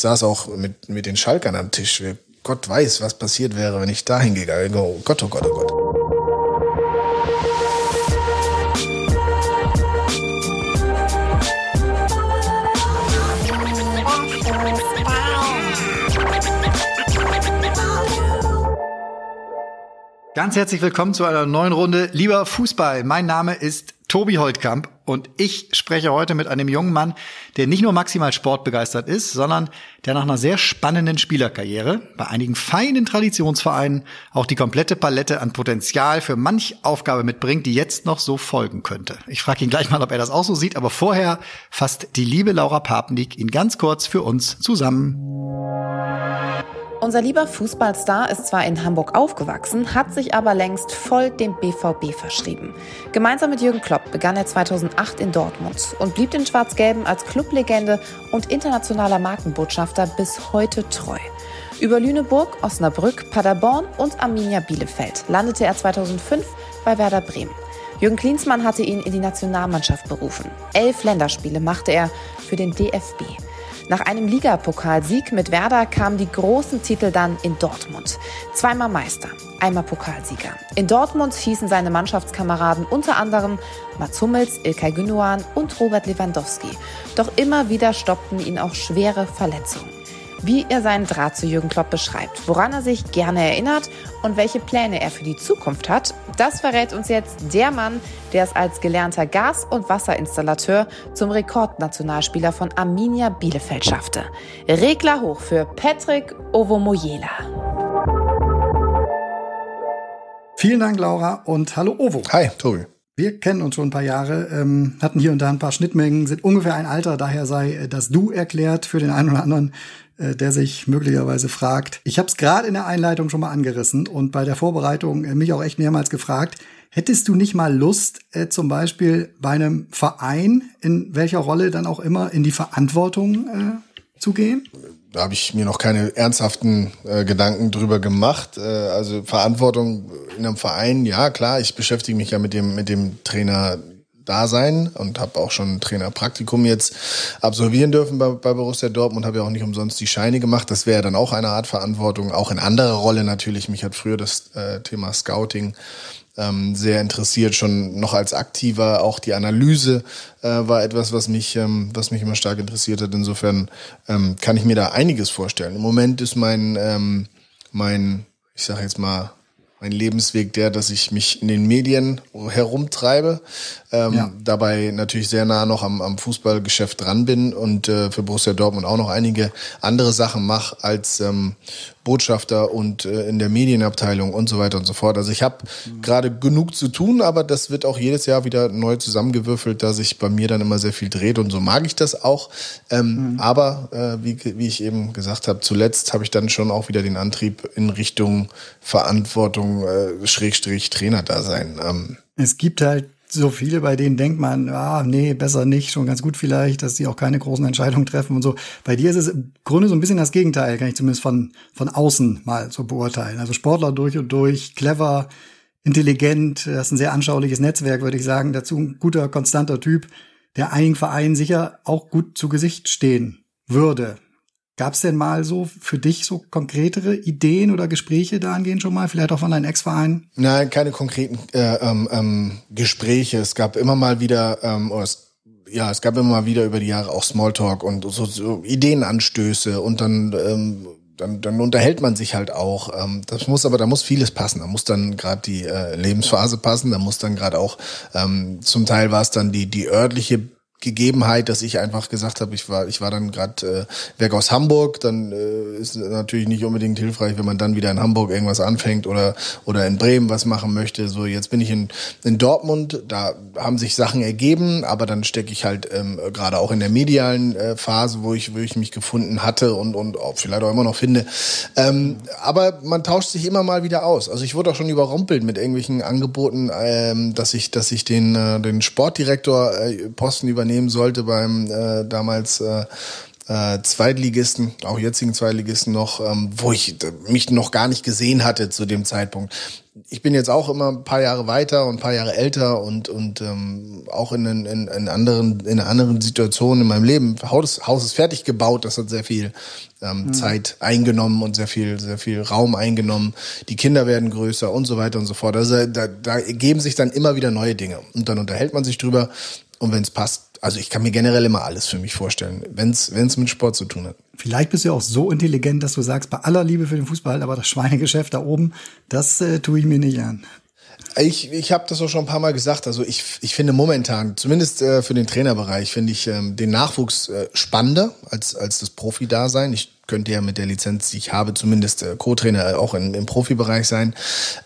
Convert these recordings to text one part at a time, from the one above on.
ich saß auch mit, mit den Schalkern am Tisch. Gott weiß, was passiert wäre, wenn ich da hingegangen wäre. Oh Gott, oh Gott, oh Gott. Ganz herzlich willkommen zu einer neuen Runde Lieber Fußball. Mein Name ist Tobi Holtkamp und ich spreche heute mit einem jungen Mann, der nicht nur maximal sportbegeistert ist, sondern der nach einer sehr spannenden Spielerkarriere bei einigen feinen Traditionsvereinen auch die komplette Palette an Potenzial für manch Aufgabe mitbringt, die jetzt noch so folgen könnte. Ich frage ihn gleich mal, ob er das auch so sieht, aber vorher fasst die liebe Laura Papendiek ihn ganz kurz für uns zusammen. Unser lieber Fußballstar ist zwar in Hamburg aufgewachsen, hat sich aber längst voll dem BVB verschrieben. Gemeinsam mit Jürgen Klopp begann er 2008 in Dortmund und blieb den Schwarz-Gelben als Clublegende und internationaler Markenbotschafter bis heute treu. Über Lüneburg, Osnabrück, Paderborn und Arminia Bielefeld landete er 2005 bei Werder Bremen. Jürgen Klinsmann hatte ihn in die Nationalmannschaft berufen. Elf Länderspiele machte er für den DFB. Nach einem Ligapokalsieg mit Werder kamen die großen Titel dann in Dortmund. Zweimal Meister, einmal Pokalsieger. In Dortmund hießen seine Mannschaftskameraden unter anderem Mats Hummels, Ilkay Gündoğan und Robert Lewandowski. Doch immer wieder stoppten ihn auch schwere Verletzungen wie er seinen Draht zu Jürgen Klopp beschreibt, woran er sich gerne erinnert und welche Pläne er für die Zukunft hat, das verrät uns jetzt der Mann, der es als gelernter Gas- und Wasserinstallateur zum Rekordnationalspieler von Arminia Bielefeld schaffte. Regler hoch für Patrick Ovomoyela. Vielen Dank, Laura, und hallo Ovo. Hi, Tobi. Wir kennen uns schon ein paar Jahre, ähm, hatten hier und da ein paar Schnittmengen, sind ungefähr ein Alter, daher sei äh, das Du erklärt für den einen oder anderen, der sich möglicherweise fragt. Ich habe es gerade in der Einleitung schon mal angerissen und bei der Vorbereitung äh, mich auch echt mehrmals gefragt, hättest du nicht mal Lust, äh, zum Beispiel bei einem Verein, in welcher Rolle dann auch immer, in die Verantwortung äh, zu gehen? Da habe ich mir noch keine ernsthaften äh, Gedanken drüber gemacht. Äh, also Verantwortung in einem Verein, ja klar, ich beschäftige mich ja mit dem, mit dem Trainer da sein und habe auch schon ein Trainerpraktikum jetzt absolvieren dürfen bei, bei Borussia Dortmund, habe ja auch nicht umsonst die Scheine gemacht. Das wäre dann auch eine Art Verantwortung, auch in anderer Rolle natürlich. Mich hat früher das äh, Thema Scouting ähm, sehr interessiert, schon noch als Aktiver. Auch die Analyse äh, war etwas, was mich, ähm, was mich immer stark interessiert hat. Insofern ähm, kann ich mir da einiges vorstellen. Im Moment ist mein, ähm, mein, ich sage jetzt mal, mein Lebensweg der, dass ich mich in den Medien herumtreibe, ähm, ja. dabei natürlich sehr nah noch am, am Fußballgeschäft dran bin und äh, für Borussia Dortmund auch noch einige andere Sachen mache als ähm, Botschafter und äh, in der Medienabteilung und so weiter und so fort. Also ich habe mhm. gerade genug zu tun, aber das wird auch jedes Jahr wieder neu zusammengewürfelt, da sich bei mir dann immer sehr viel dreht und so mag ich das auch. Ähm, mhm. Aber äh, wie, wie ich eben gesagt habe, zuletzt habe ich dann schon auch wieder den Antrieb in Richtung Verantwortung äh, Schrägstrich Trainer da sein. Ähm. Es gibt halt so viele, bei denen denkt man, ah, nee, besser nicht, schon ganz gut vielleicht, dass sie auch keine großen Entscheidungen treffen und so. Bei dir ist es im Grunde so ein bisschen das Gegenteil, kann ich zumindest von, von außen mal so beurteilen. Also Sportler durch und durch, clever, intelligent, das ist ein sehr anschauliches Netzwerk, würde ich sagen. Dazu ein guter, konstanter Typ, der einigen Vereinen sicher auch gut zu Gesicht stehen würde. Gab es denn mal so für dich so konkretere Ideen oder Gespräche dahingehend schon mal, vielleicht auch von deinen Ex-Vereinen? Nein, keine konkreten äh, ähm, ähm, Gespräche. Es gab immer mal wieder, ähm, es, ja, es gab immer mal wieder über die Jahre auch Smalltalk und so, so Ideenanstöße und dann ähm, dann, dann unterhält man sich halt auch. Ähm, das muss aber, da muss vieles passen. Da muss dann gerade die äh, Lebensphase passen. Da muss dann gerade auch ähm, zum Teil war es dann die die örtliche Gegebenheit, dass ich einfach gesagt habe, ich war, ich war dann gerade äh, weg aus Hamburg, dann äh, ist natürlich nicht unbedingt hilfreich, wenn man dann wieder in Hamburg irgendwas anfängt oder oder in Bremen was machen möchte. So jetzt bin ich in, in Dortmund, da haben sich Sachen ergeben, aber dann stecke ich halt ähm, gerade auch in der medialen äh, Phase, wo ich wo ich mich gefunden hatte und und auch vielleicht auch immer noch finde. Ähm, aber man tauscht sich immer mal wieder aus. Also ich wurde auch schon überrumpelt mit irgendwelchen Angeboten, ähm, dass ich dass ich den äh, den Sportdirektor äh, Posten übernehme übernehmen sollte beim äh, damals äh, äh, Zweitligisten, auch jetzigen Zweitligisten noch, ähm, wo ich mich noch gar nicht gesehen hatte zu dem Zeitpunkt. Ich bin jetzt auch immer ein paar Jahre weiter und ein paar Jahre älter und und ähm, auch in, in, in anderen in anderen Situationen in meinem Leben. Haus, Haus ist fertig gebaut, das hat sehr viel ähm, mhm. Zeit eingenommen und sehr viel sehr viel Raum eingenommen. Die Kinder werden größer und so weiter und so fort. Also da, da ergeben sich dann immer wieder neue Dinge und dann unterhält man sich drüber und wenn es passt, also ich kann mir generell immer alles für mich vorstellen, wenn es mit Sport zu tun hat. Vielleicht bist du ja auch so intelligent, dass du sagst, bei aller Liebe für den Fußball, aber das Schweinegeschäft da oben, das äh, tue ich mir nicht an. Ich, ich habe das auch schon ein paar Mal gesagt. Also ich, ich finde momentan, zumindest äh, für den Trainerbereich, finde ich ähm, den Nachwuchs äh, spannender als, als das Profi-Dasein. Ich könnte ja mit der Lizenz, die ich habe, zumindest äh, Co-Trainer auch in, im Profibereich sein.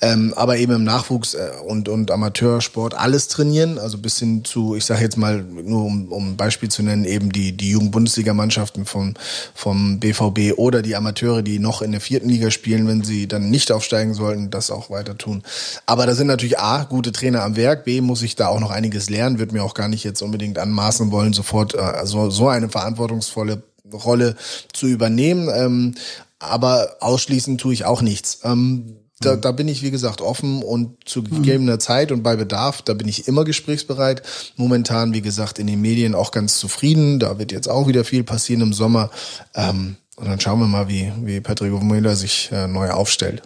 Ähm, aber eben im Nachwuchs äh, und, und Amateursport alles trainieren. Also bis hin zu, ich sage jetzt mal, nur um, um ein Beispiel zu nennen, eben die, die Jugendbundesligamannschaften vom, vom BVB oder die Amateure, die noch in der vierten Liga spielen, wenn sie dann nicht aufsteigen sollten, das auch weiter tun. Aber da sind natürlich A, gute Trainer am Werk, B, muss ich da auch noch einiges lernen, wird mir auch gar nicht jetzt unbedingt anmaßen wollen, sofort äh, so, so eine verantwortungsvolle Rolle zu übernehmen. Ähm, aber ausschließen tue ich auch nichts. Ähm, da, mhm. da bin ich, wie gesagt, offen und zu gegebener Zeit und bei Bedarf, da bin ich immer gesprächsbereit. Momentan, wie gesagt, in den Medien auch ganz zufrieden. Da wird jetzt auch wieder viel passieren im Sommer. Ähm, und dann schauen wir mal, wie, wie Patrick Müller sich äh, neu aufstellt.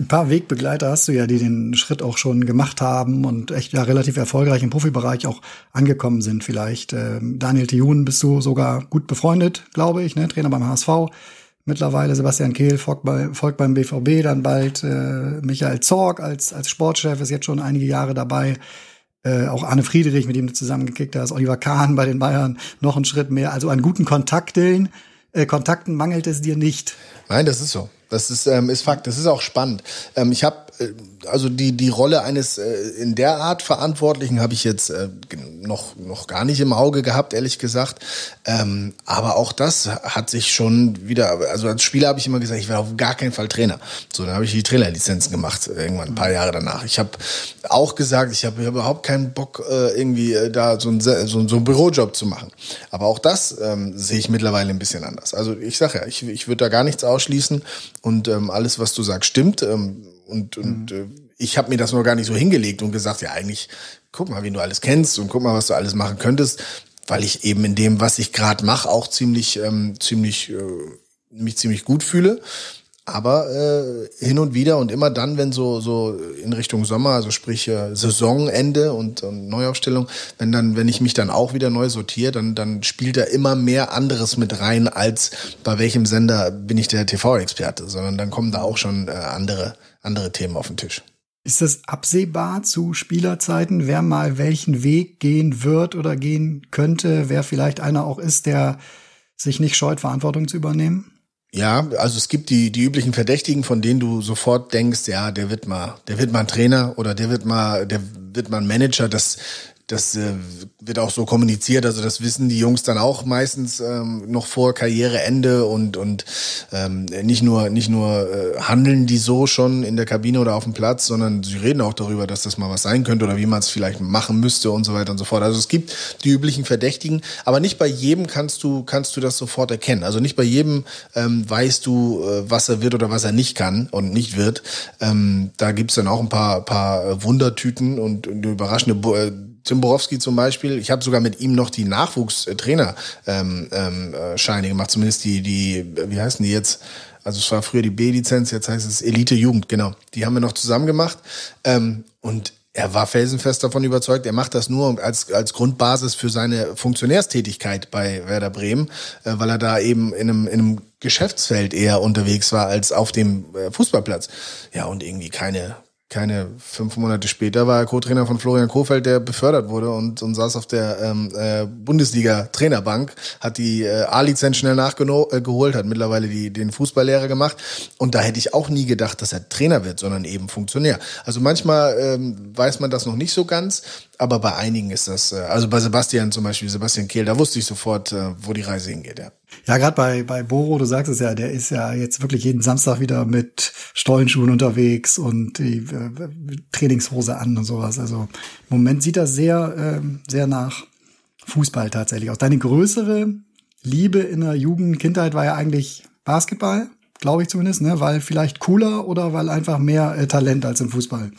Ein paar Wegbegleiter hast du ja, die den Schritt auch schon gemacht haben und echt ja relativ erfolgreich im Profibereich auch angekommen sind vielleicht. Ähm, Daniel Thun bist du sogar gut befreundet, glaube ich, ne? Trainer beim HSV. Mittlerweile Sebastian Kehl folgt, bei, folgt beim BVB, dann bald äh, Michael Zorg als, als Sportchef, ist jetzt schon einige Jahre dabei. Äh, auch Arne Friedrich, mit dem du zusammengekickt hast, Oliver Kahn bei den Bayern, noch einen Schritt mehr. Also an guten Kontakten, äh, Kontakten mangelt es dir nicht. Nein, das ist so. Das ist, ähm, ist Fakt. Das ist auch spannend. Ähm, ich habe also die die Rolle eines äh, in der Art Verantwortlichen habe ich jetzt äh, noch noch gar nicht im Auge gehabt, ehrlich gesagt. Ähm, aber auch das hat sich schon wieder. Also als Spieler habe ich immer gesagt, ich werde auf gar keinen Fall Trainer. So, dann habe ich die Trainerlizenzen gemacht irgendwann ein paar Jahre danach. Ich habe auch gesagt, ich habe überhaupt keinen Bock äh, irgendwie äh, da so ein so, so ein Bürojob zu machen. Aber auch das ähm, sehe ich mittlerweile ein bisschen anders. Also ich sage ja, ich ich würde da gar nichts ausschließen und ähm, alles, was du sagst, stimmt. Ähm, und, und mhm. äh, ich habe mir das noch gar nicht so hingelegt und gesagt, ja eigentlich, guck mal, wie du alles kennst und guck mal, was du alles machen könntest, weil ich eben in dem, was ich gerade mache, auch ziemlich, ähm, ziemlich, äh, mich ziemlich gut fühle. Aber äh, hin und wieder und immer dann, wenn so so in Richtung Sommer, also sprich äh, Saisonende und, und Neuaufstellung, wenn dann, wenn ich mich dann auch wieder neu sortiere, dann dann spielt da immer mehr anderes mit rein als bei welchem Sender bin ich der TV-Experte, sondern dann kommen da auch schon äh, andere andere Themen auf den Tisch. Ist das absehbar zu Spielerzeiten, wer mal welchen Weg gehen wird oder gehen könnte, wer vielleicht einer auch ist, der sich nicht scheut, Verantwortung zu übernehmen? Ja, also es gibt die, die üblichen Verdächtigen, von denen du sofort denkst, ja, der wird mal, der wird mal ein Trainer oder der wird mal, der wird mal ein Manager. Das, das äh, wird auch so kommuniziert, also das wissen die Jungs dann auch meistens ähm, noch vor Karriereende und und ähm, nicht nur nicht nur äh, handeln die so schon in der Kabine oder auf dem Platz, sondern sie reden auch darüber, dass das mal was sein könnte oder wie man es vielleicht machen müsste und so weiter und so fort. Also es gibt die üblichen Verdächtigen, aber nicht bei jedem kannst du kannst du das sofort erkennen. Also nicht bei jedem ähm, weißt du, äh, was er wird oder was er nicht kann und nicht wird. Ähm, da gibt's dann auch ein paar paar Wundertüten und, und überraschende äh, Tim Borowski zum Beispiel, ich habe sogar mit ihm noch die Nachwuchstrainer ähm, ähm, äh, gemacht, zumindest die, die, wie heißen die jetzt? Also es war früher die B-Lizenz, jetzt heißt es Elite Jugend, genau. Die haben wir noch zusammen gemacht. Ähm, und er war felsenfest davon überzeugt, er macht das nur als, als Grundbasis für seine Funktionärstätigkeit bei Werder Bremen, äh, weil er da eben in einem, in einem Geschäftsfeld eher unterwegs war als auf dem äh, Fußballplatz. Ja, und irgendwie keine, keine fünf Monate später war er Co-Trainer von Florian Kofeld, der befördert wurde und, und saß auf der ähm, äh, Bundesliga-Trainerbank, hat die äh, A-Lizenz schnell nachgeholt, äh, hat mittlerweile die, den Fußballlehrer gemacht. Und da hätte ich auch nie gedacht, dass er Trainer wird, sondern eben Funktionär. Also manchmal ähm, weiß man das noch nicht so ganz, aber bei einigen ist das, äh, also bei Sebastian zum Beispiel, Sebastian Kehl, da wusste ich sofort, äh, wo die Reise hingeht, ja. Ja, gerade bei, bei Boro, du sagst es ja, der ist ja jetzt wirklich jeden Samstag wieder mit Stollenschuhen unterwegs und die äh, Trainingshose an und sowas. Also im Moment sieht das sehr, äh, sehr nach Fußball tatsächlich aus. Deine größere Liebe in der Jugend, Kindheit war ja eigentlich Basketball, glaube ich zumindest, ne? weil vielleicht cooler oder weil einfach mehr äh, Talent als im Fußball.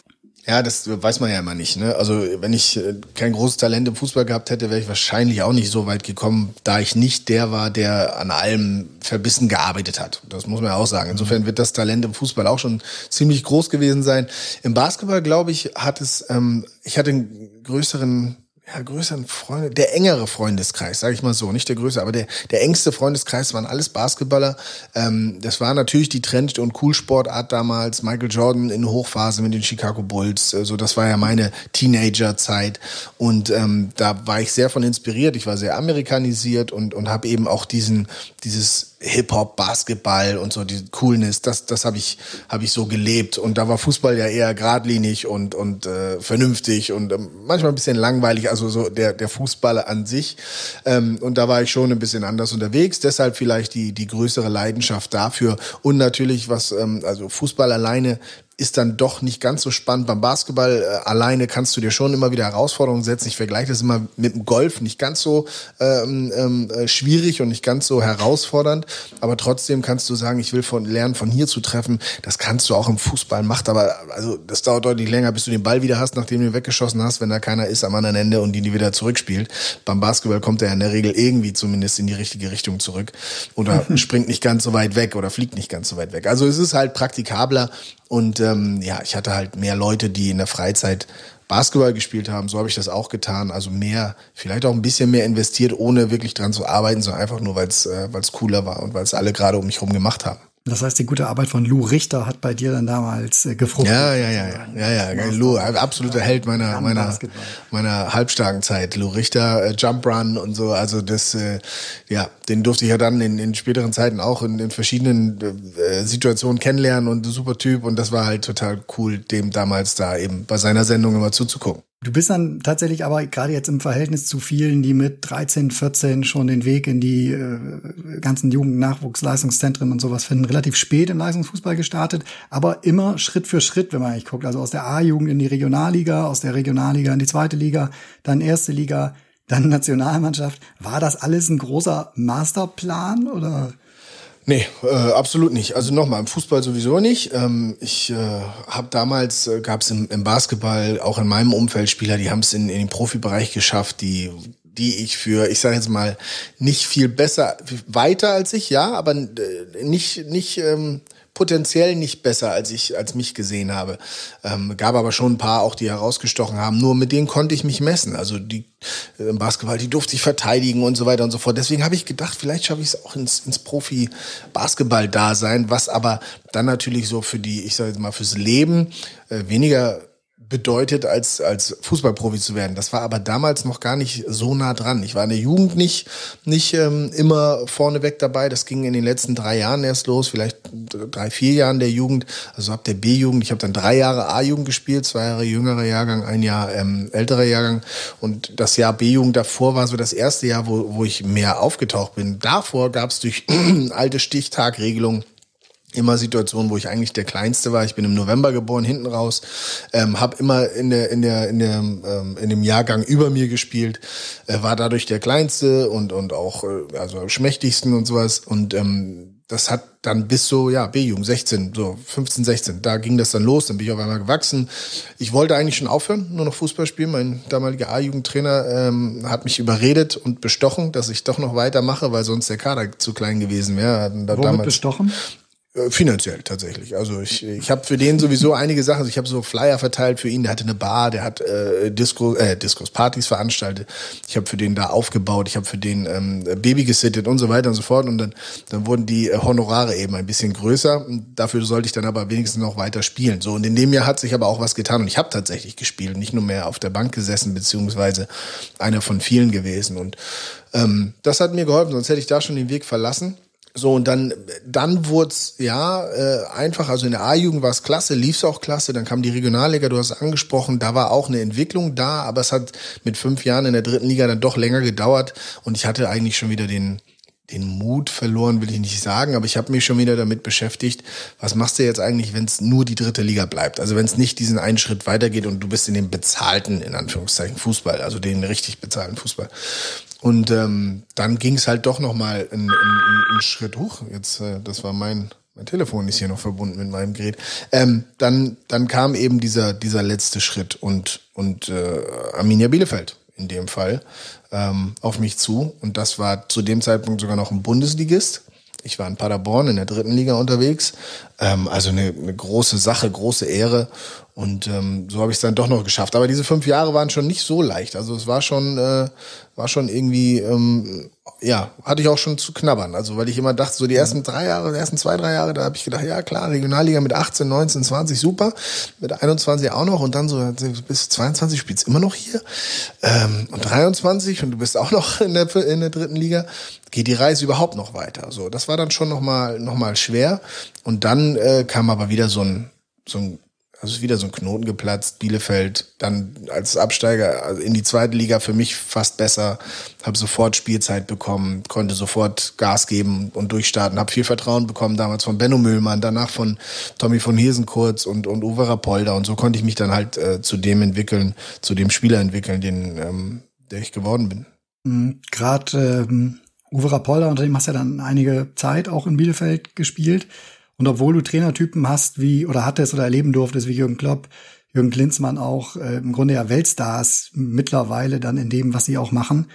Ja, das weiß man ja immer nicht. Ne? Also wenn ich äh, kein großes Talent im Fußball gehabt hätte, wäre ich wahrscheinlich auch nicht so weit gekommen, da ich nicht der war, der an allem verbissen gearbeitet hat. Das muss man ja auch sagen. Insofern wird das Talent im Fußball auch schon ziemlich groß gewesen sein. Im Basketball, glaube ich, hat es, ähm, ich hatte einen größeren ja, größeren Freunde, der engere Freundeskreis, sage ich mal so, nicht der größte, aber der, der engste Freundeskreis waren alles Basketballer. Ähm, das war natürlich die Trend- und Coolsportart damals. Michael Jordan in Hochphase mit den Chicago Bulls, also das war ja meine Teenagerzeit und ähm, da war ich sehr von inspiriert. Ich war sehr amerikanisiert und und habe eben auch diesen dieses Hip-Hop, Basketball und so die Coolness, das, das habe ich, hab ich so gelebt. Und da war Fußball ja eher geradlinig und, und äh, vernünftig und äh, manchmal ein bisschen langweilig, also so der, der Fußballer an sich. Ähm, und da war ich schon ein bisschen anders unterwegs, deshalb vielleicht die, die größere Leidenschaft dafür. Und natürlich, was, ähm, also Fußball alleine ist dann doch nicht ganz so spannend. Beim Basketball äh, alleine kannst du dir schon immer wieder Herausforderungen setzen. Ich vergleiche das immer mit dem Golf, nicht ganz so ähm, ähm, äh, schwierig und nicht ganz so herausfordernd, aber trotzdem kannst du sagen, ich will von lernen, von hier zu treffen. Das kannst du auch im Fußball, macht aber, also das dauert deutlich länger, bis du den Ball wieder hast, nachdem du ihn weggeschossen hast, wenn da keiner ist am anderen Ende und die die wieder zurückspielt. Beim Basketball kommt er in der Regel irgendwie zumindest in die richtige Richtung zurück oder springt nicht ganz so weit weg oder fliegt nicht ganz so weit weg. Also es ist halt praktikabler und ähm, ja, ich hatte halt mehr Leute, die in der Freizeit Basketball gespielt haben. So habe ich das auch getan. Also mehr, vielleicht auch ein bisschen mehr investiert, ohne wirklich dran zu arbeiten, sondern einfach nur, weil es äh, weil's cooler war und weil es alle gerade um mich herum gemacht haben. Das heißt, die gute Arbeit von Lou Richter hat bei dir dann damals äh, gefruchtet. Ja, ja, ja, ja, ja, ja. Lou, absoluter Held meiner, meiner, meiner halbstarken Zeit. Lou Richter, äh, Jump Run und so. Also das, äh, ja, den durfte ich ja dann in, in späteren Zeiten auch in, in verschiedenen äh, Situationen kennenlernen und super Typ. Und das war halt total cool, dem damals da eben bei seiner Sendung immer zuzugucken. Du bist dann tatsächlich aber gerade jetzt im Verhältnis zu vielen, die mit 13, 14 schon den Weg in die äh, ganzen Jugendnachwuchsleistungszentren und sowas finden, relativ spät im Leistungsfußball gestartet, aber immer Schritt für Schritt, wenn man eigentlich guckt. Also aus der A-Jugend in die Regionalliga, aus der Regionalliga in die zweite Liga, dann erste Liga, dann Nationalmannschaft. War das alles ein großer Masterplan oder? Nee, äh, absolut nicht. Also nochmal, im Fußball sowieso nicht. Ähm, ich äh, habe damals, äh, gab es im, im, Basketball auch in meinem Umfeld Spieler, die haben es in, in den Profibereich geschafft, die die ich für, ich sage jetzt mal, nicht viel besser, weiter als ich, ja, aber äh, nicht, nicht ähm, potenziell nicht besser, als ich, als mich gesehen habe. Ähm, gab aber schon ein paar auch, die herausgestochen haben. Nur mit denen konnte ich mich messen. Also die äh, im Basketball, die durfte ich verteidigen und so weiter und so fort. Deswegen habe ich gedacht, vielleicht schaffe ich es auch ins, ins Profi-Basketball-Dasein, was aber dann natürlich so für die, ich sage jetzt mal, fürs Leben äh, weniger bedeutet, als, als Fußballprofi zu werden. Das war aber damals noch gar nicht so nah dran. Ich war in der Jugend nicht, nicht ähm, immer vorneweg dabei. Das ging in den letzten drei Jahren erst los, vielleicht drei, vier Jahren der Jugend, also ab der B-Jugend. Ich habe dann drei Jahre A-Jugend gespielt, zwei Jahre jüngerer Jahrgang, ein Jahr ähm, älterer Jahrgang. Und das Jahr B-Jugend davor war so das erste Jahr, wo, wo ich mehr aufgetaucht bin. Davor gab es durch alte Stichtagregelungen immer Situationen, wo ich eigentlich der Kleinste war. Ich bin im November geboren, hinten raus, ähm, habe immer in der in der in der ähm, in dem Jahrgang über mir gespielt, äh, war dadurch der Kleinste und und auch äh, also schmächtigsten und sowas und ähm, das hat dann bis so, ja, B-Jugend, 16, so 15, 16, da ging das dann los, dann bin ich auf einmal gewachsen. Ich wollte eigentlich schon aufhören, nur noch Fußball spielen. Mein damaliger A-Jugendtrainer ähm, hat mich überredet und bestochen, dass ich doch noch weitermache, weil sonst der Kader zu klein gewesen wäre. Womit bestochen? Äh, finanziell tatsächlich. Also ich, ich habe für den sowieso einige Sachen. Also ich habe so Flyer verteilt für ihn. Der hatte eine Bar, der hat äh, Disco, äh, Discos, Partys veranstaltet. Ich habe für den da aufgebaut. Ich habe für den ähm, Baby gesittet und so weiter und so fort. Und dann, dann wurden die äh, Honorare eben ein bisschen größer. Und dafür sollte ich dann aber wenigstens noch weiter spielen. So und in dem Jahr hat sich aber auch was getan. Und ich habe tatsächlich gespielt, nicht nur mehr auf der Bank gesessen beziehungsweise einer von vielen gewesen. Und ähm, das hat mir geholfen. Sonst hätte ich da schon den Weg verlassen. So, und dann, dann wurde es ja äh, einfach, also in der A-Jugend war es klasse, lief es auch klasse, dann kam die Regionalliga, du hast es angesprochen, da war auch eine Entwicklung da, aber es hat mit fünf Jahren in der dritten Liga dann doch länger gedauert und ich hatte eigentlich schon wieder den, den Mut verloren, will ich nicht sagen, aber ich habe mich schon wieder damit beschäftigt, was machst du jetzt eigentlich, wenn es nur die dritte Liga bleibt? Also wenn es nicht diesen einen Schritt weitergeht und du bist in dem bezahlten, in Anführungszeichen, Fußball, also den richtig bezahlten Fußball. Und ähm, dann ging es halt doch noch mal einen, einen, einen Schritt hoch. Jetzt, äh, das war mein mein Telefon ist hier noch verbunden mit meinem Gerät. Ähm, dann, dann kam eben dieser, dieser letzte Schritt und, und äh, Arminia Bielefeld in dem Fall ähm, auf mich zu. Und das war zu dem Zeitpunkt sogar noch ein Bundesligist. Ich war in Paderborn in der dritten Liga unterwegs. Ähm, also eine, eine große Sache, große Ehre. Und ähm, so habe ich es dann doch noch geschafft. Aber diese fünf Jahre waren schon nicht so leicht. Also es war schon, äh, war schon irgendwie ähm, ja, hatte ich auch schon zu knabbern. Also, weil ich immer dachte, so die ersten drei Jahre, die ersten zwei, drei Jahre, da habe ich gedacht, ja klar, Regionalliga mit 18, 19, 20, super. Mit 21 auch noch und dann so bis 22 spielst immer noch hier. Ähm, und 23 und du bist auch noch in der, in der dritten Liga. Geht die Reise überhaupt noch weiter? So, das war dann schon nochmal noch mal schwer. Und dann äh, kam aber wieder so ein, so ein also ist wieder so ein Knoten geplatzt. Bielefeld dann als Absteiger also in die zweite Liga für mich fast besser. Habe sofort Spielzeit bekommen, konnte sofort Gas geben und durchstarten. Habe viel Vertrauen bekommen damals von Benno Müllmann, danach von Tommy von Hesenkurz und, und Uwe Rapolda. Und so konnte ich mich dann halt äh, zu dem entwickeln, zu dem Spieler entwickeln, den, ähm, der ich geworden bin. Mhm, Gerade ähm, Uwe Rapolda, unter dem hast du ja dann einige Zeit auch in Bielefeld gespielt. Und obwohl du Trainertypen hast wie oder hattest oder erleben durftest wie Jürgen Klopp, Jürgen Klinsmann auch äh, im Grunde ja Weltstars mittlerweile dann in dem, was sie auch machen,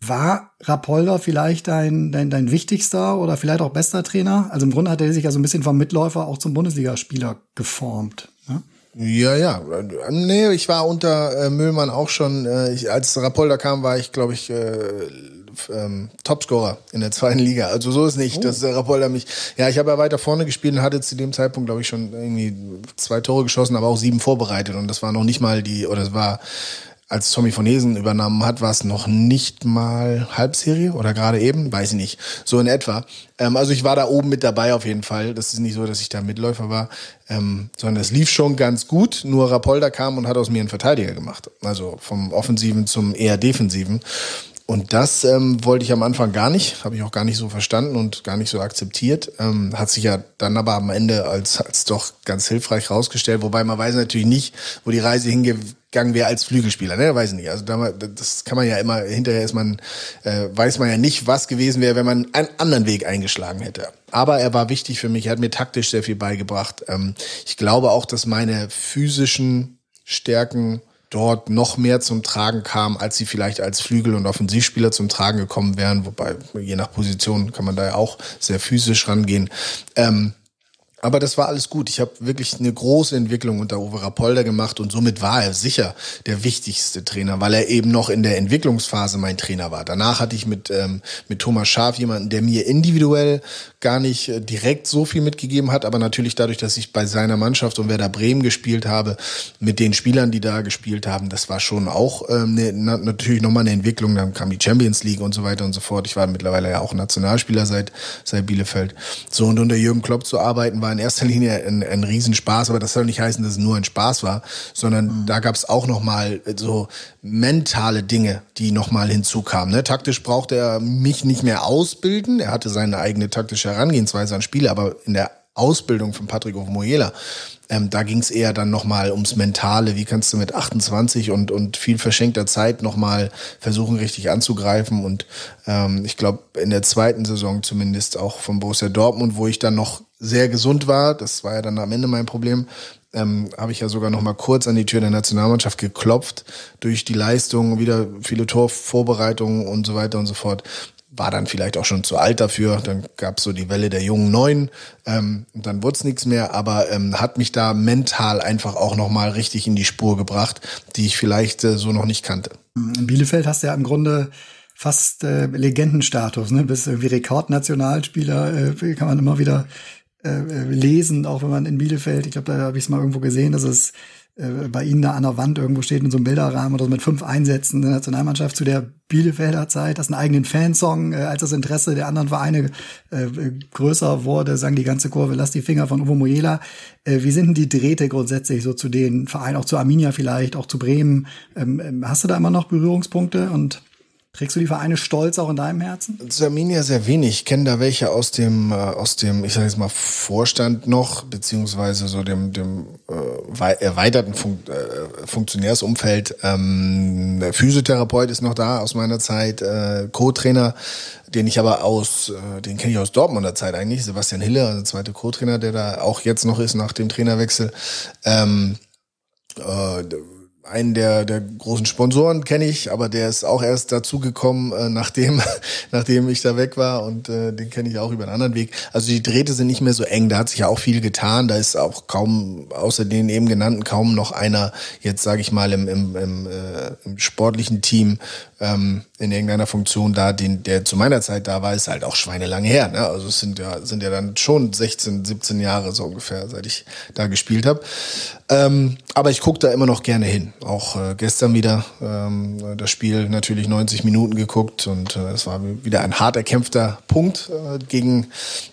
war Rapolda vielleicht dein, dein, dein wichtigster oder vielleicht auch bester Trainer? Also im Grunde hat er sich ja so ein bisschen vom Mitläufer auch zum Bundesligaspieler geformt. Ne? Ja, ja. Nee, ich war unter äh, Müllmann auch schon, äh, ich, als Rapolda kam, war ich, glaube ich, äh, ähm, Topscorer in der zweiten Liga. Also so ist nicht, oh. dass der Rapolda mich. Ja, ich habe ja weiter vorne gespielt und hatte zu dem Zeitpunkt, glaube ich, schon irgendwie zwei Tore geschossen, aber auch sieben vorbereitet. Und das war noch nicht mal die, oder es war als Tommy von Hesen übernommen hat, war es noch nicht mal Halbserie oder gerade eben, weiß ich nicht, so in etwa. Ähm, also ich war da oben mit dabei auf jeden Fall. Das ist nicht so, dass ich da Mitläufer war, ähm, sondern es lief schon ganz gut. Nur Rapolda kam und hat aus mir einen Verteidiger gemacht. Also vom Offensiven zum eher Defensiven. Und das ähm, wollte ich am Anfang gar nicht, habe ich auch gar nicht so verstanden und gar nicht so akzeptiert. Ähm, hat sich ja dann aber am Ende als, als doch ganz hilfreich rausgestellt, wobei man weiß natürlich nicht, wo die Reise hingegangen wäre als Flügelspieler, ne? Weiß ich nicht. Also da, das kann man ja immer, hinterher ist man, äh, weiß man ja nicht, was gewesen wäre, wenn man einen anderen Weg eingeschlagen hätte. Aber er war wichtig für mich, er hat mir taktisch sehr viel beigebracht. Ähm, ich glaube auch, dass meine physischen Stärken dort noch mehr zum Tragen kam, als sie vielleicht als Flügel- und Offensivspieler zum Tragen gekommen wären. Wobei, je nach Position kann man da ja auch sehr physisch rangehen. Ähm, aber das war alles gut. Ich habe wirklich eine große Entwicklung unter Uwe Rapolda gemacht und somit war er sicher der wichtigste Trainer, weil er eben noch in der Entwicklungsphase mein Trainer war. Danach hatte ich mit, ähm, mit Thomas Schaf jemanden, der mir individuell gar nicht äh, direkt so viel mitgegeben hat, aber natürlich dadurch, dass ich bei seiner Mannschaft und Werder Bremen gespielt habe, mit den Spielern, die da gespielt haben, das war schon auch ähm, ne, natürlich nochmal eine Entwicklung. Dann kam die Champions League und so weiter und so fort. Ich war mittlerweile ja auch Nationalspieler seit, seit Bielefeld. So und unter Jürgen Klopp zu arbeiten war war in erster Linie ein, ein Riesenspaß, aber das soll nicht heißen, dass es nur ein Spaß war, sondern mhm. da gab es auch nochmal so mentale Dinge, die nochmal hinzukamen. Ne? Taktisch brauchte er mich nicht mehr ausbilden, er hatte seine eigene taktische Herangehensweise an Spiele, aber in der Ausbildung von Patrick Omoyela, ähm, da ging es eher dann nochmal ums Mentale. Wie kannst du mit 28 und, und viel verschenkter Zeit nochmal versuchen, richtig anzugreifen? Und ähm, ich glaube, in der zweiten Saison zumindest auch von Borussia Dortmund, wo ich dann noch sehr gesund war, das war ja dann am Ende mein Problem, ähm, habe ich ja sogar noch mal kurz an die Tür der Nationalmannschaft geklopft durch die Leistung, wieder viele Torvorbereitungen und so weiter und so fort war dann vielleicht auch schon zu alt dafür. Dann gab es so die Welle der jungen Neuen ähm, und dann wurde es nichts mehr, aber ähm, hat mich da mental einfach auch nochmal richtig in die Spur gebracht, die ich vielleicht äh, so noch nicht kannte. In Bielefeld hast du ja im Grunde fast äh, Legendenstatus, ne? Bist irgendwie Rekordnationalspieler, äh, kann man immer wieder äh, lesen, auch wenn man in Bielefeld, ich glaube, da habe ich es mal irgendwo gesehen, dass es äh, bei Ihnen da an der Wand irgendwo steht in so einem Bilderrahmen oder so mit fünf Einsätzen der Nationalmannschaft zu der Bielefelder Zeit, das einen eigenen Fansong, äh, als das Interesse der anderen Vereine äh, größer wurde, sagen die ganze Kurve, lass die Finger von Uwe Moyela. Äh, wie sind denn die Drähte grundsätzlich so zu den Vereinen, auch zu Arminia vielleicht, auch zu Bremen? Ähm, ähm hast du da immer noch Berührungspunkte und Trägst du die Vereine stolz auch in deinem Herzen? Zu Arminia sehr wenig. Ich kenne da welche aus dem, äh, aus dem, ich sage jetzt mal, Vorstand noch, beziehungsweise so dem, dem äh, erweiterten Fun äh, Funktionärsumfeld. Ähm, der Physiotherapeut ist noch da aus meiner Zeit, äh, Co-Trainer, den ich aber aus, äh, den kenne ich aus Dortmunder Zeit eigentlich, Sebastian Hille, der zweite Co-Trainer, der da auch jetzt noch ist nach dem Trainerwechsel. Ähm, äh, einen der, der großen Sponsoren kenne ich, aber der ist auch erst dazugekommen, äh, nachdem, nachdem ich da weg war und äh, den kenne ich auch über einen anderen Weg. Also die Drähte sind nicht mehr so eng, da hat sich ja auch viel getan, da ist auch kaum, außer den eben genannten, kaum noch einer, jetzt sage ich mal, im, im, im, äh, im sportlichen Team ähm, in irgendeiner Funktion da, den, der zu meiner Zeit da war, ist halt auch schweinelang her. Ne? Also es sind ja, sind ja dann schon 16, 17 Jahre so ungefähr, seit ich da gespielt habe. Ähm, aber ich gucke da immer noch gerne hin. Auch äh, gestern wieder ähm, das Spiel natürlich 90 Minuten geguckt und äh, es war wieder ein hart erkämpfter Punkt äh, gegen,